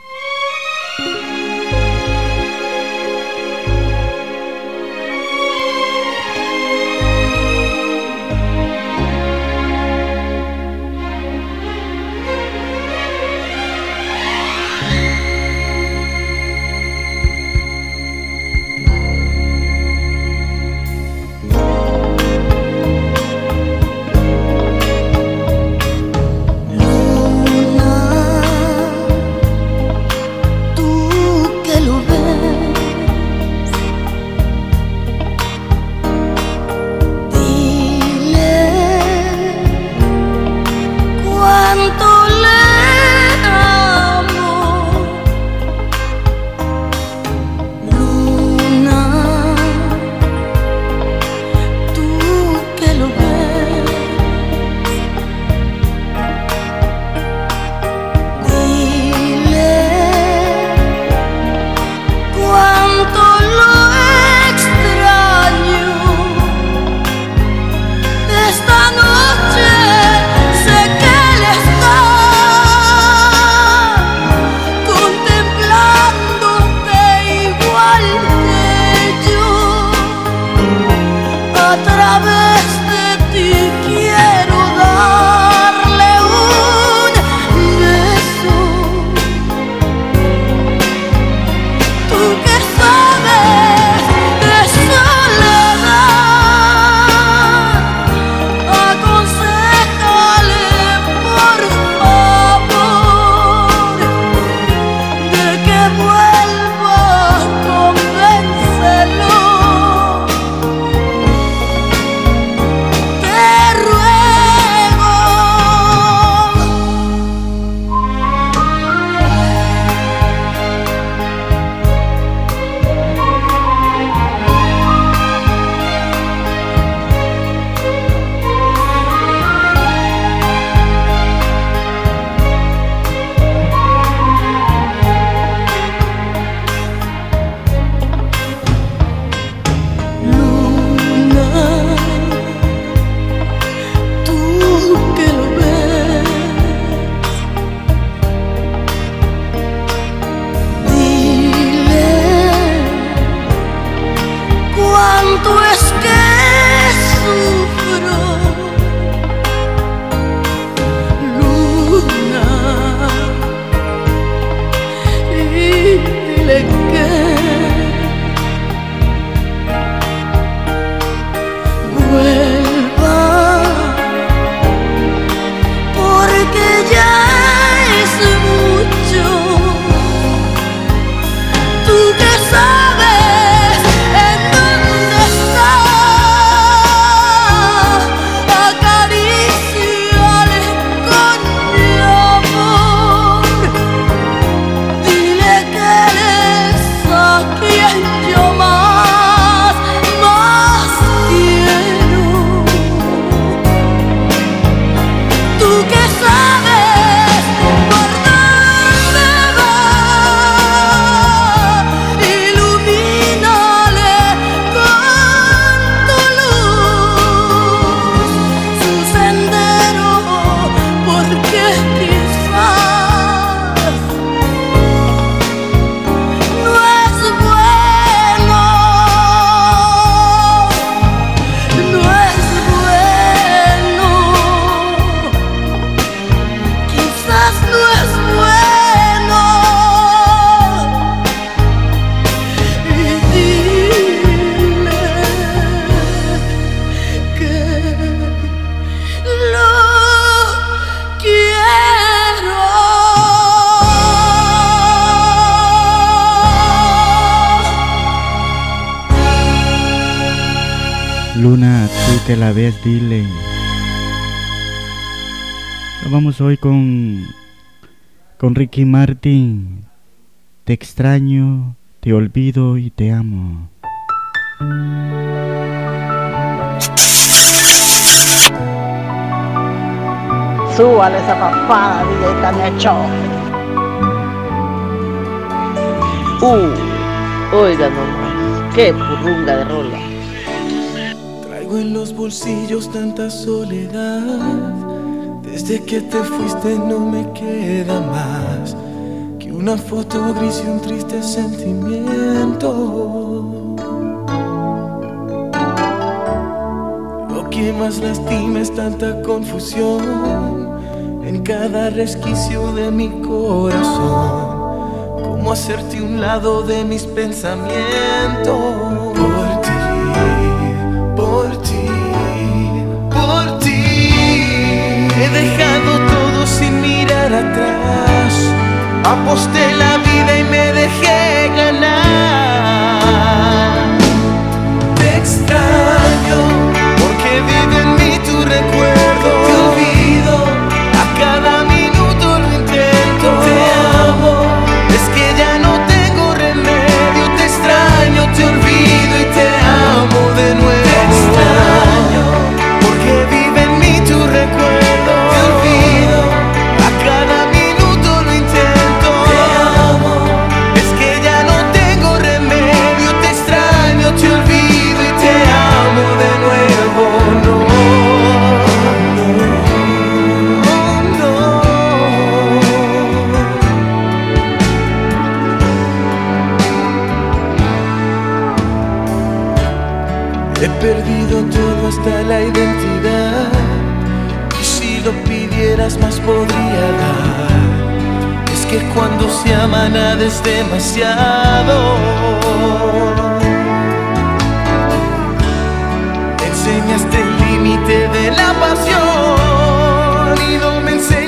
Speaker 10: Ricky Martin. Te extraño, te olvido y te amo.
Speaker 41: Súbale esa papada, DJ Canecho.
Speaker 34: Uh, oiga nomás, qué purrunga de rola.
Speaker 6: Traigo en los bolsillos tanta soledad. Desde que te fuiste no me queda más una foto gris y un triste sentimiento. Lo que más lastima es tanta confusión en cada resquicio de mi corazón. Cómo hacerte un lado de mis pensamientos. Aposté la vida y me dejé ganar. Te extraño porque vive en mí tu recuerdo. Perdido todo hasta la identidad. Y si lo pidieras más podría dar. Es que cuando se ama nada es demasiado. Enseñaste el límite de la pasión y no me enseñaste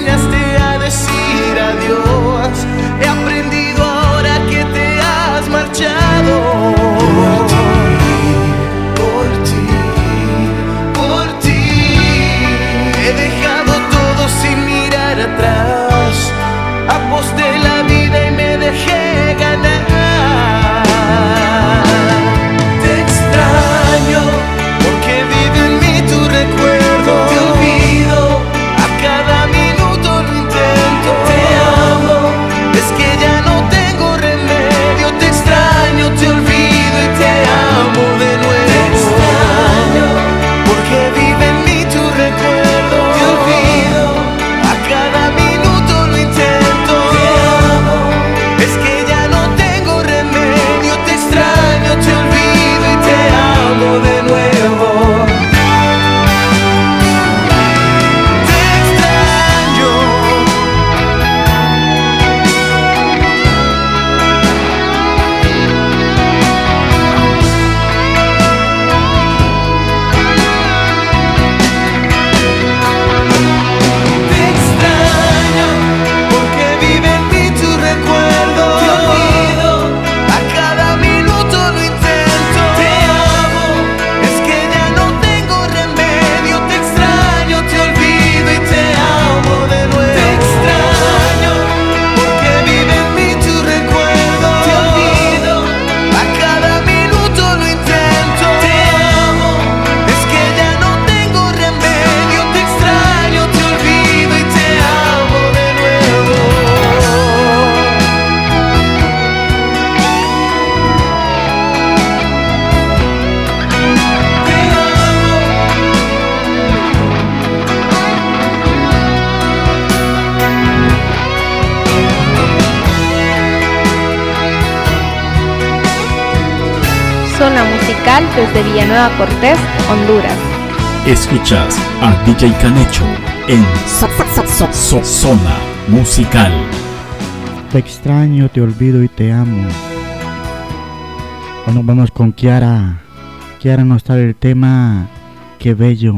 Speaker 16: desde Villanueva Cortés, Honduras.
Speaker 40: Escuchas a DJ Canecho en So- Zona Musical.
Speaker 10: Te extraño, te olvido y te amo. Bueno, vamos con Kiara. Kiara nos trae el tema Qué bello.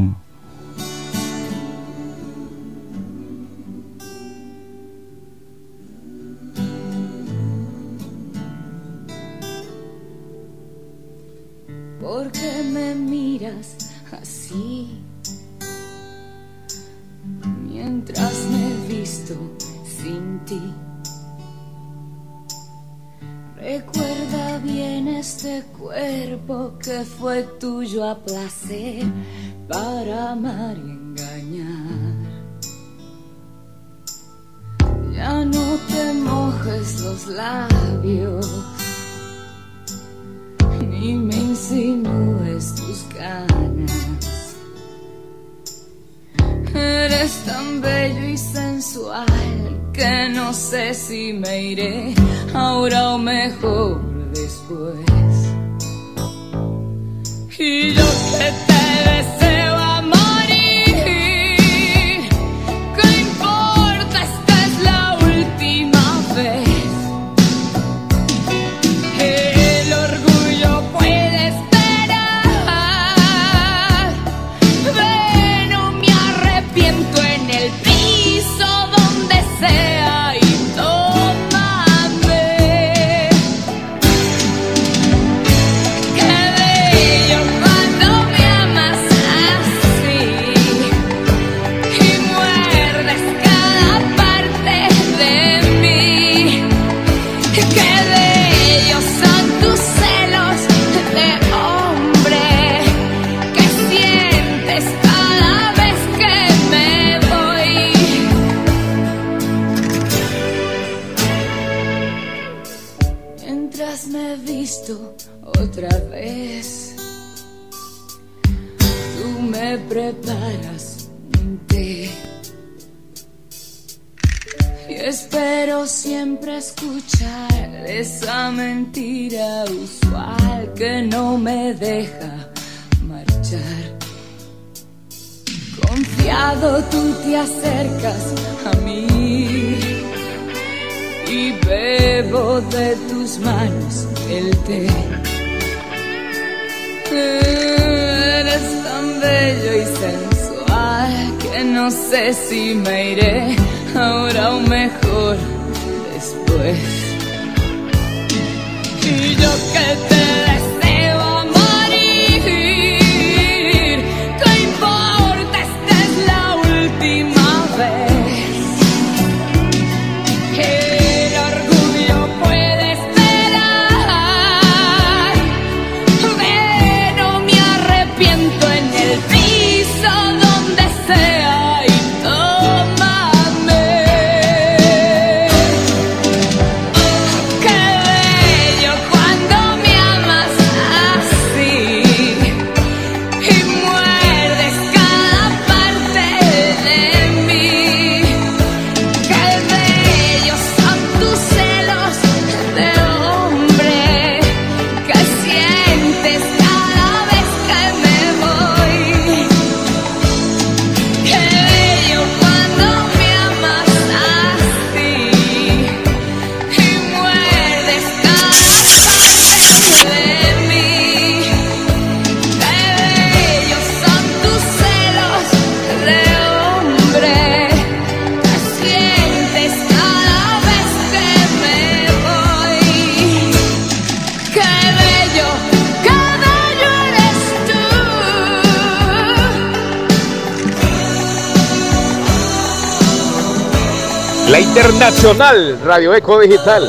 Speaker 22: Nacional, Radio Eco Digital.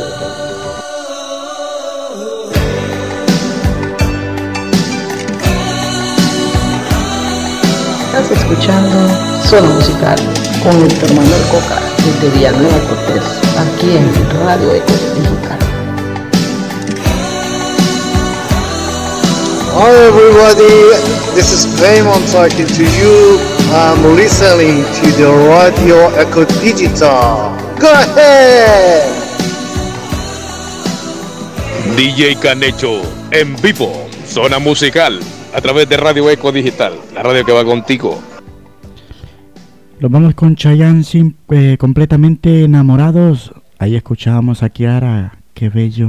Speaker 27: Estás escuchando Solo Musical con Víctor Manuel Coca desde Villanueva Cortés, aquí en Radio Eco Digital.
Speaker 2: Hi everybody, this is Paymon talking to you. I'm listening to the Radio Eco Digital. Go ahead.
Speaker 22: DJ Canecho en vivo, zona musical, a través de Radio Eco Digital, la radio que va contigo.
Speaker 10: Los vamos con Chayanne eh, completamente enamorados. Ahí escuchábamos a Kiara, qué bello.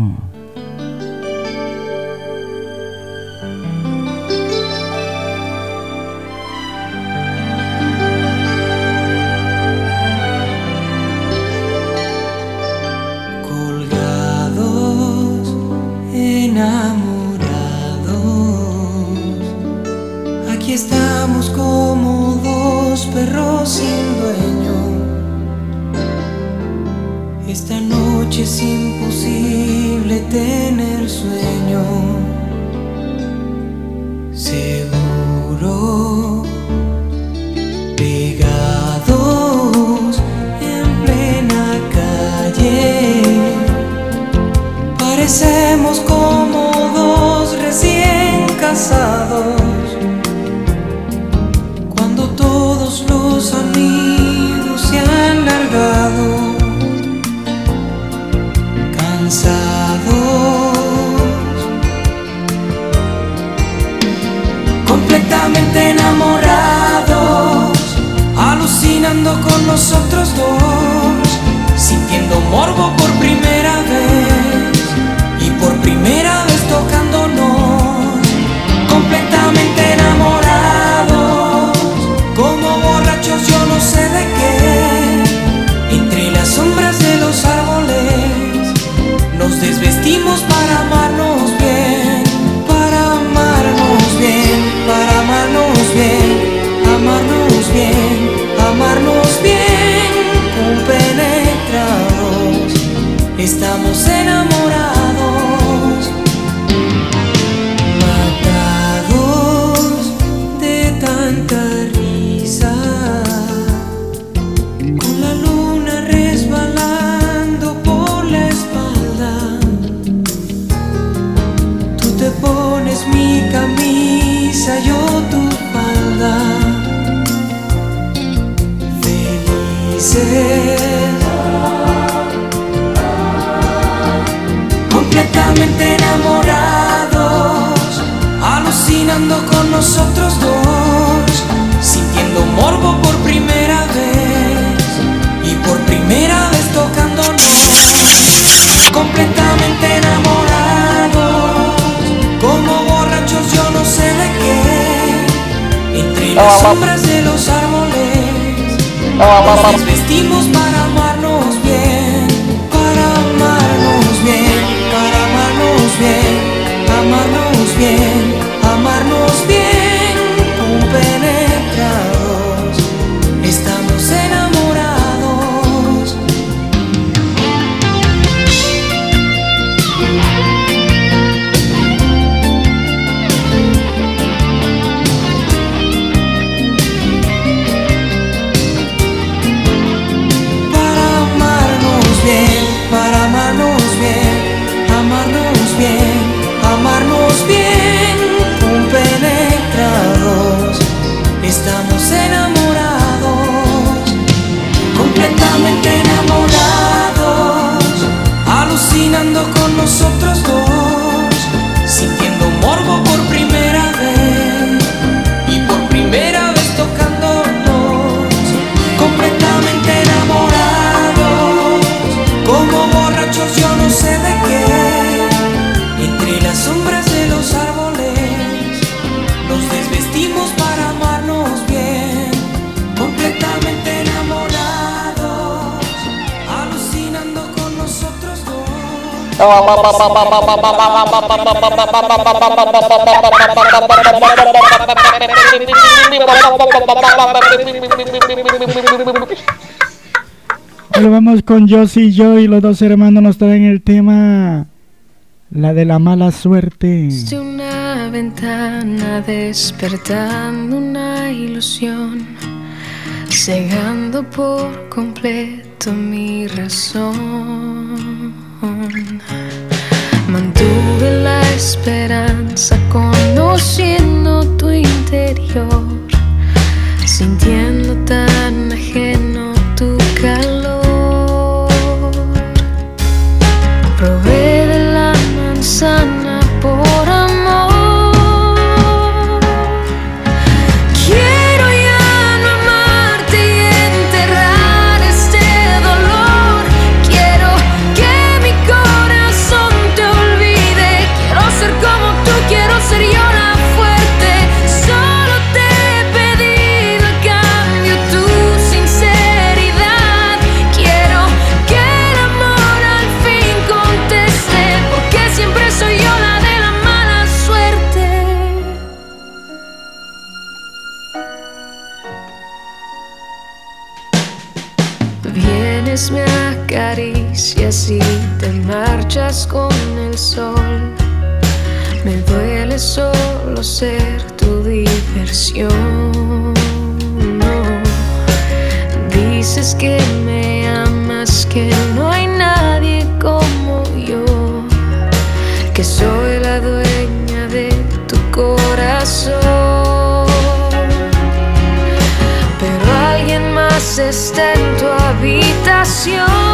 Speaker 10: Bueno, vamos con Josie y yo y los dos hermanos nos traen el tema la de la mala suerte.
Speaker 42: De una ventana despertando una ilusión, cegando por completo mi razón tuve la esperanza conociendo tu interior, sintiendo tan ajeno tu calor. Y te marchas con el sol. Me duele solo ser tu diversión. Dices que me amas, que no hay nadie como yo, que soy la dueña de tu corazón. Pero alguien más está en tu habitación.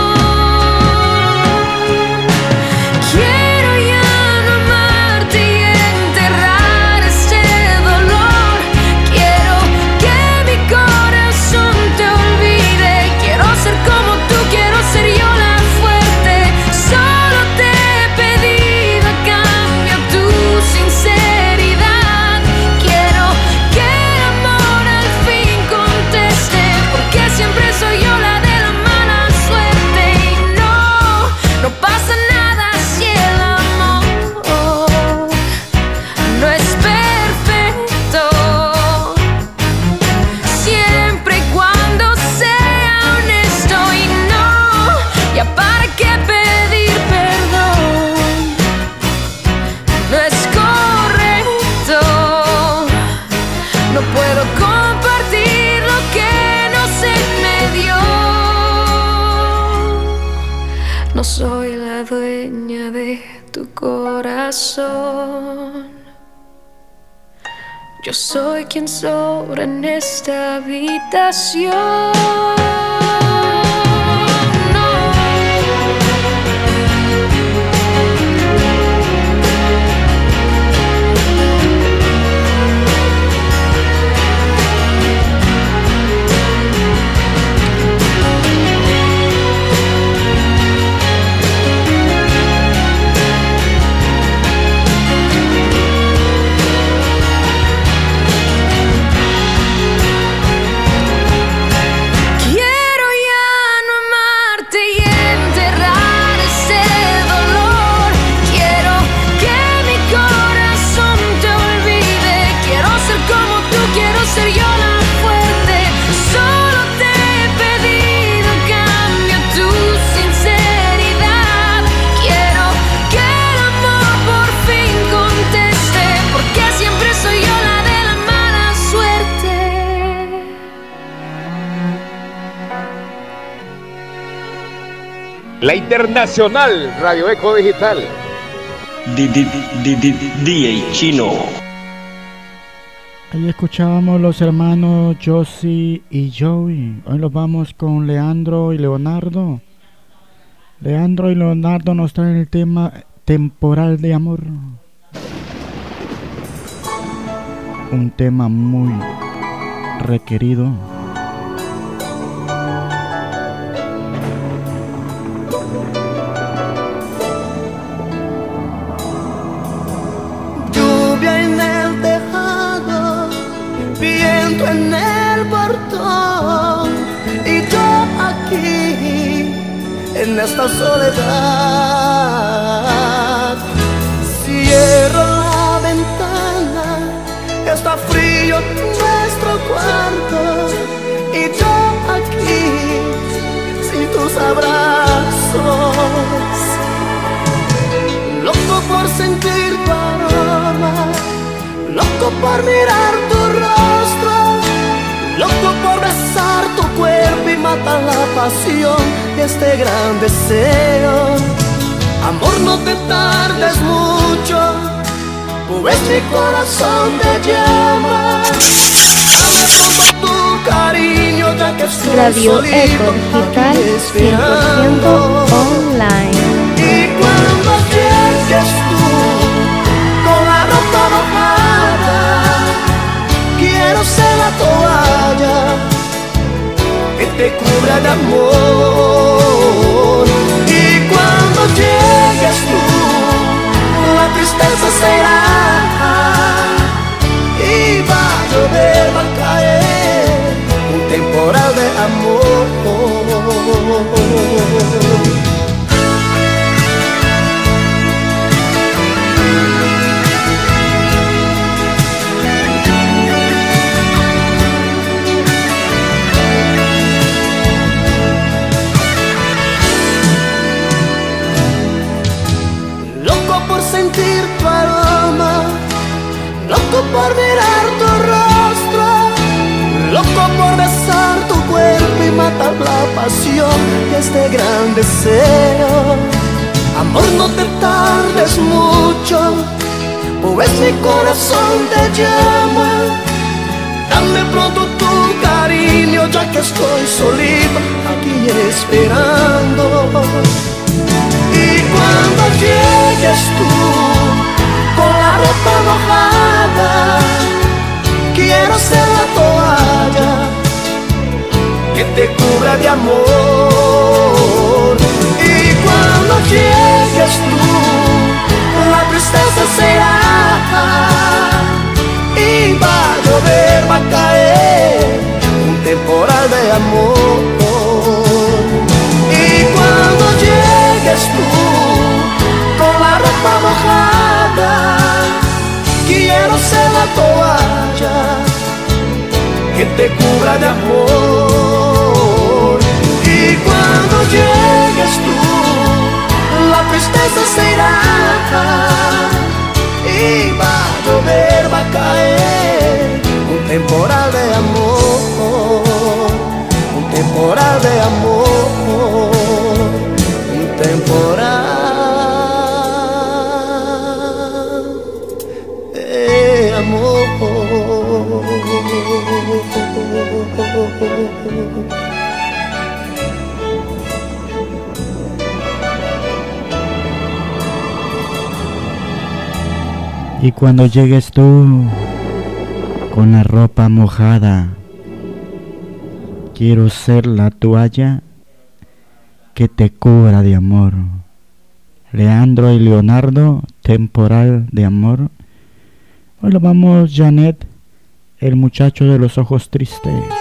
Speaker 42: Yo soy quien sobra en esta habitación. La
Speaker 22: Internacional Radio Eco Digital.
Speaker 43: DJ Chino.
Speaker 10: Ahí escuchábamos los hermanos Josie y Joey. Hoy los vamos con Leandro y Leonardo. Leandro y Leonardo nos traen el tema temporal de amor. Un tema muy requerido.
Speaker 6: En esta soledad. Cierro la ventana, está frío nuestro cuarto y yo aquí sin tus abrazos. Loco por sentir tu aroma, loco por mirar tu rostro, y matar la pasión de este gran deseo. Amor, no te tardes mucho, pues mi corazón te llama. Dame todo tu cariño, ya que estoy
Speaker 16: Radio
Speaker 6: solito
Speaker 16: Eco Digital
Speaker 6: aquí
Speaker 16: 100%
Speaker 6: esperando.
Speaker 16: online.
Speaker 6: Y cuando llegues tú con la ropa mojada, quiero ser te cubra de amor. Y cuando llegues tú, la tristeza será y va a llover, va a caer un temporal de amor. por mirar tu rostro, loco por besar tu cuerpo y matar la pasión de este gran deseo. Amor, no te tardes mucho, pues mi corazón te llama. Dame pronto tu cariño, ya que estoy solito aquí esperando. Y cuando llegues tú, ropa mojada, quiero ser la toalla que te cubra de amor. Y cuando llegues tú, la tristeza será y va a llover, va toalla que te cubra de amor. Y cuando llegues tú, la tristeza se irá y va a llover, va a caer un temporal de amor, un temporal de amor, un temporal
Speaker 10: Y cuando llegues tú con la ropa mojada, quiero ser la toalla que te cubra de amor. Leandro y Leonardo, temporal de amor. Hoy lo vamos, Janet, el muchacho de los ojos tristes.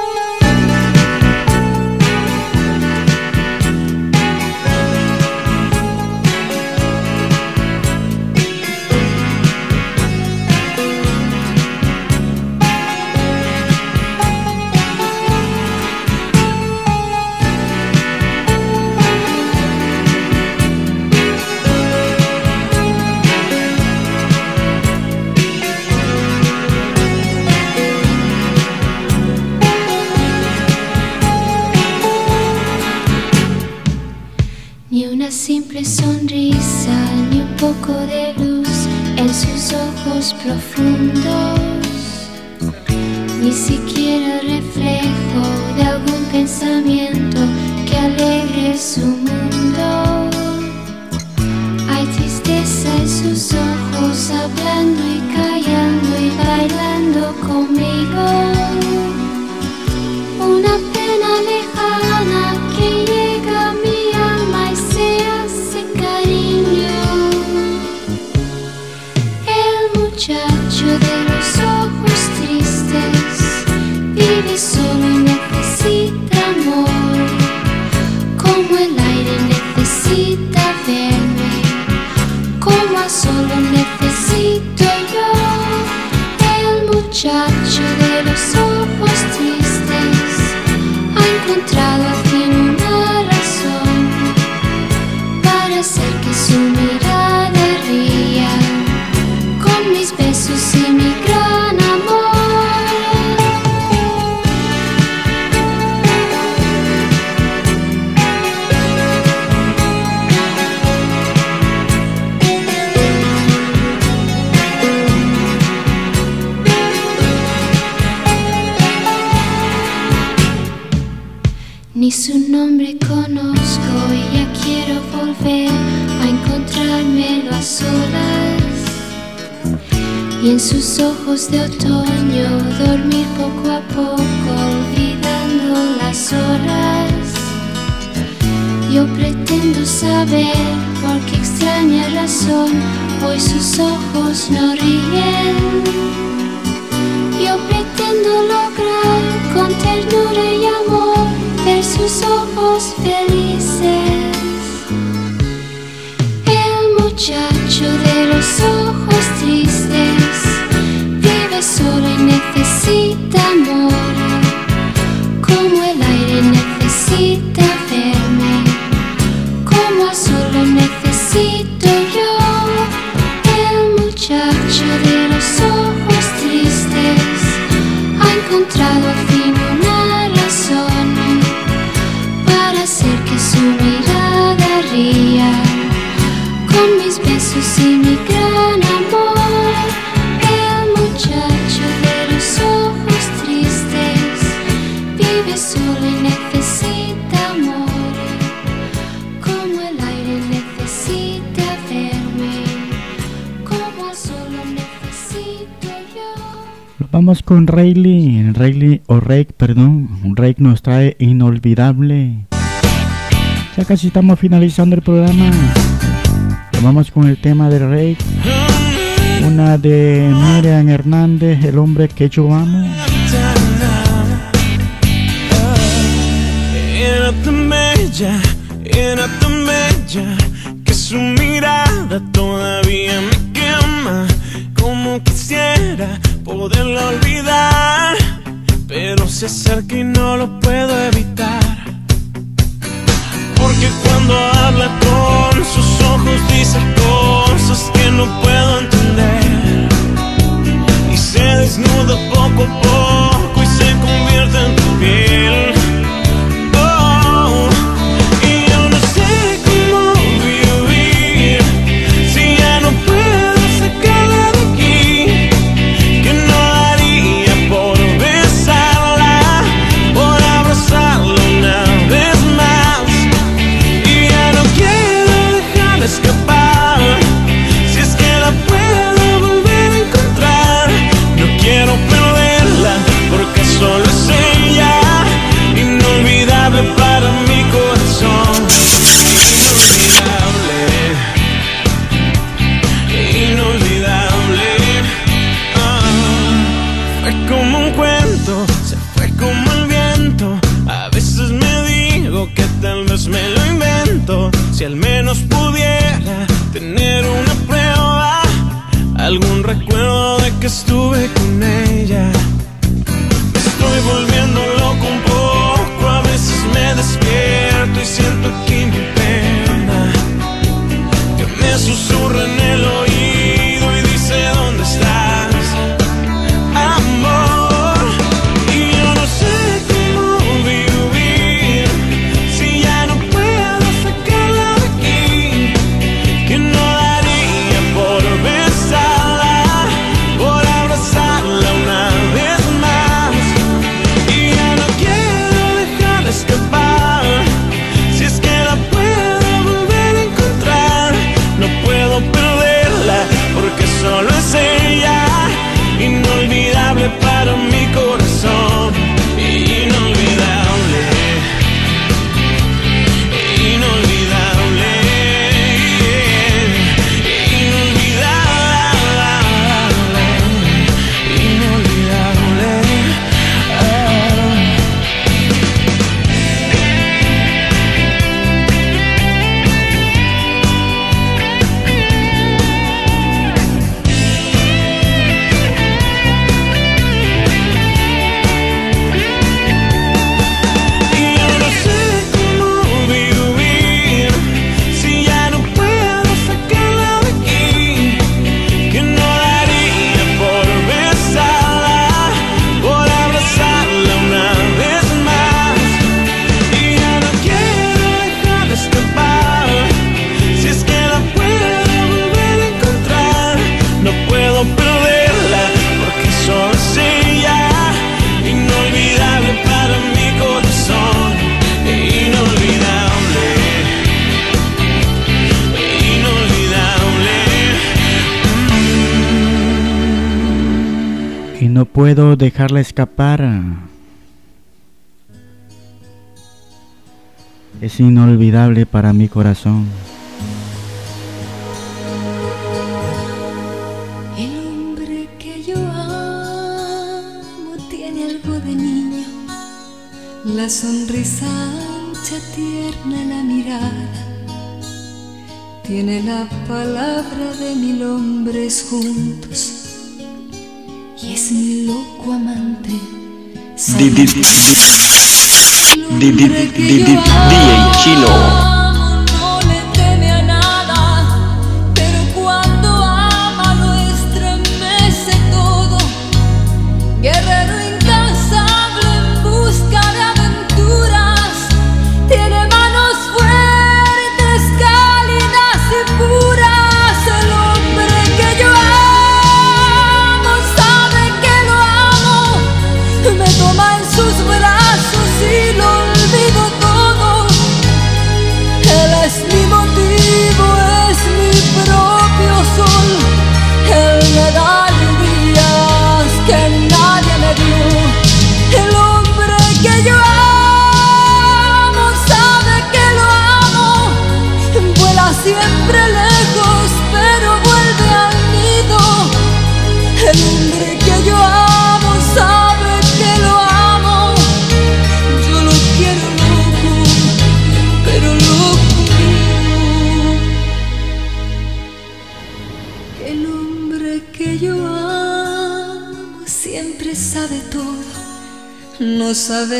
Speaker 36: Yo pretendo saber por qué extraña razón hoy sus ojos no ríen. Yo pretendo lograr con ternura y amor ver sus ojos felices. El muchacho de los ojos tristes vive solo y necesita amor, con
Speaker 10: Rayleigh, Rayleigh o Rake, perdón. Rake nos trae Inolvidable. Ya casi estamos finalizando el programa. Vamos con el tema de Rake. Una de Miriam Hernández, el hombre que yo amo.
Speaker 15: Era tan bella, era tan bella, que su mirada todavía me quema. Como quisiera poderla olvidar, pero se acerca y no lo puedo evitar. Porque cuando habla con sus ojos dice cosas que no puedo entender. Y se desnuda poco a poco y se convierte en tu piel. puedo dejarla escapar. Es inolvidable para mi corazón. El
Speaker 42: hombre que yo amo tiene algo de niño, la sonrisa ancha, tierna, la mirada. Tiene la palabra de mil hombres juntos eres mi loco amante.
Speaker 43: DJ Chino.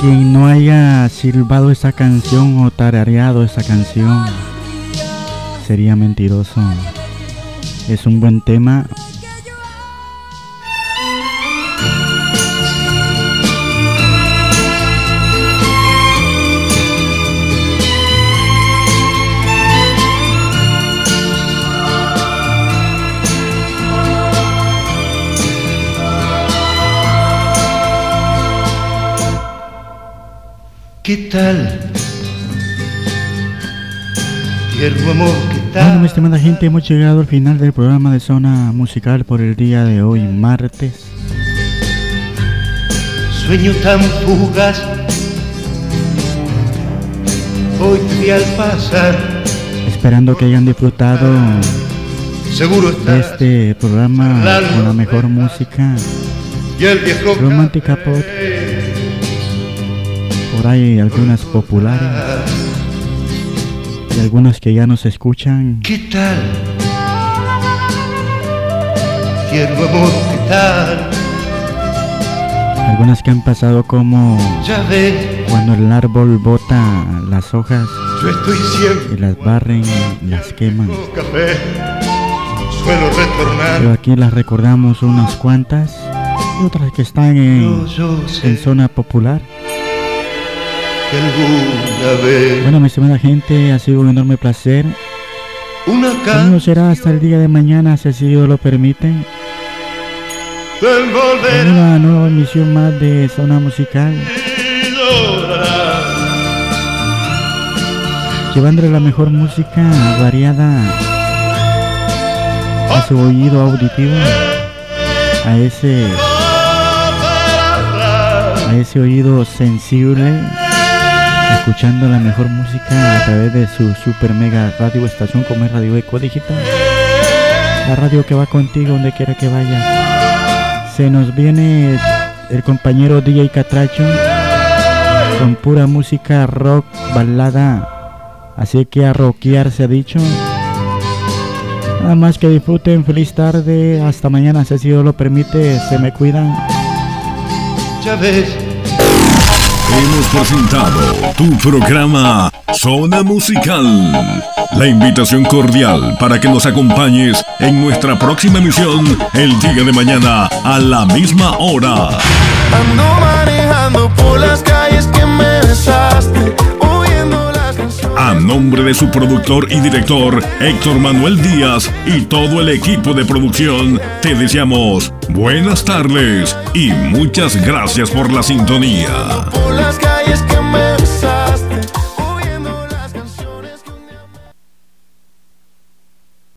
Speaker 10: Quien no haya silbado esa canción o tarareado esa canción sería mentiroso. Es un buen tema.
Speaker 6: ¿Qué tal? Tierno amor, ¿qué
Speaker 10: Bueno,
Speaker 6: tal?
Speaker 10: mi estimada gente, hemos llegado al final del programa de Zona Musical por el día de hoy, martes.
Speaker 6: Sueño tan fugaz. Hoy vi al pasar.
Speaker 10: Esperando que hayan disfrutado
Speaker 6: Seguro
Speaker 10: de este programa con la mejor música
Speaker 6: Y el viejo
Speaker 10: romántica pop. Por ahí algunas populares y algunas que ya nos escuchan.
Speaker 6: ¿Qué tal? Tierno amor, ¿qué tal?
Speaker 10: Algunas que han pasado como
Speaker 6: Ya ves,
Speaker 10: cuando el árbol bota las hojas
Speaker 6: yo estoy siempre
Speaker 10: y las barren, las queman.
Speaker 6: con café. Suelo retornar.
Speaker 10: Pero aquí las recordamos unas cuantas y otras que están en,
Speaker 6: Yo sé
Speaker 10: en zona popular.
Speaker 6: Que alguna vez.
Speaker 10: Bueno, mi estimada gente, ha sido un enorme placer.
Speaker 6: una
Speaker 10: Conmigo será hasta el día de mañana, si así Dios lo permite.
Speaker 6: canción
Speaker 10: En una nueva emisión más de Zona Musical, llevándole la mejor música variada a su oído auditivo, a ese, a ese oído sensible, escuchando la mejor música a través de su super mega radio estación como es Radio Eco Digital. La radio que va contigo donde quiera que vaya. Se nos viene el compañero DJ Catracho con pura música rock, balada. Así que a rockear se ha dicho. Nada más que disfruten, feliz tarde, hasta mañana si Dios lo permite, se me cuidan.
Speaker 6: Ya ves,
Speaker 30: Hemos presentado tu programa Zona Musical. La invitación cordial para que nos acompañes en nuestra próxima emisión el día de mañana a la misma hora.
Speaker 15: Ando manejando por las calles que me besaste.
Speaker 30: A nombre de su productor y director Héctor Manuel Díaz y todo el equipo de producción, te deseamos buenas tardes y muchas gracias por la sintonía.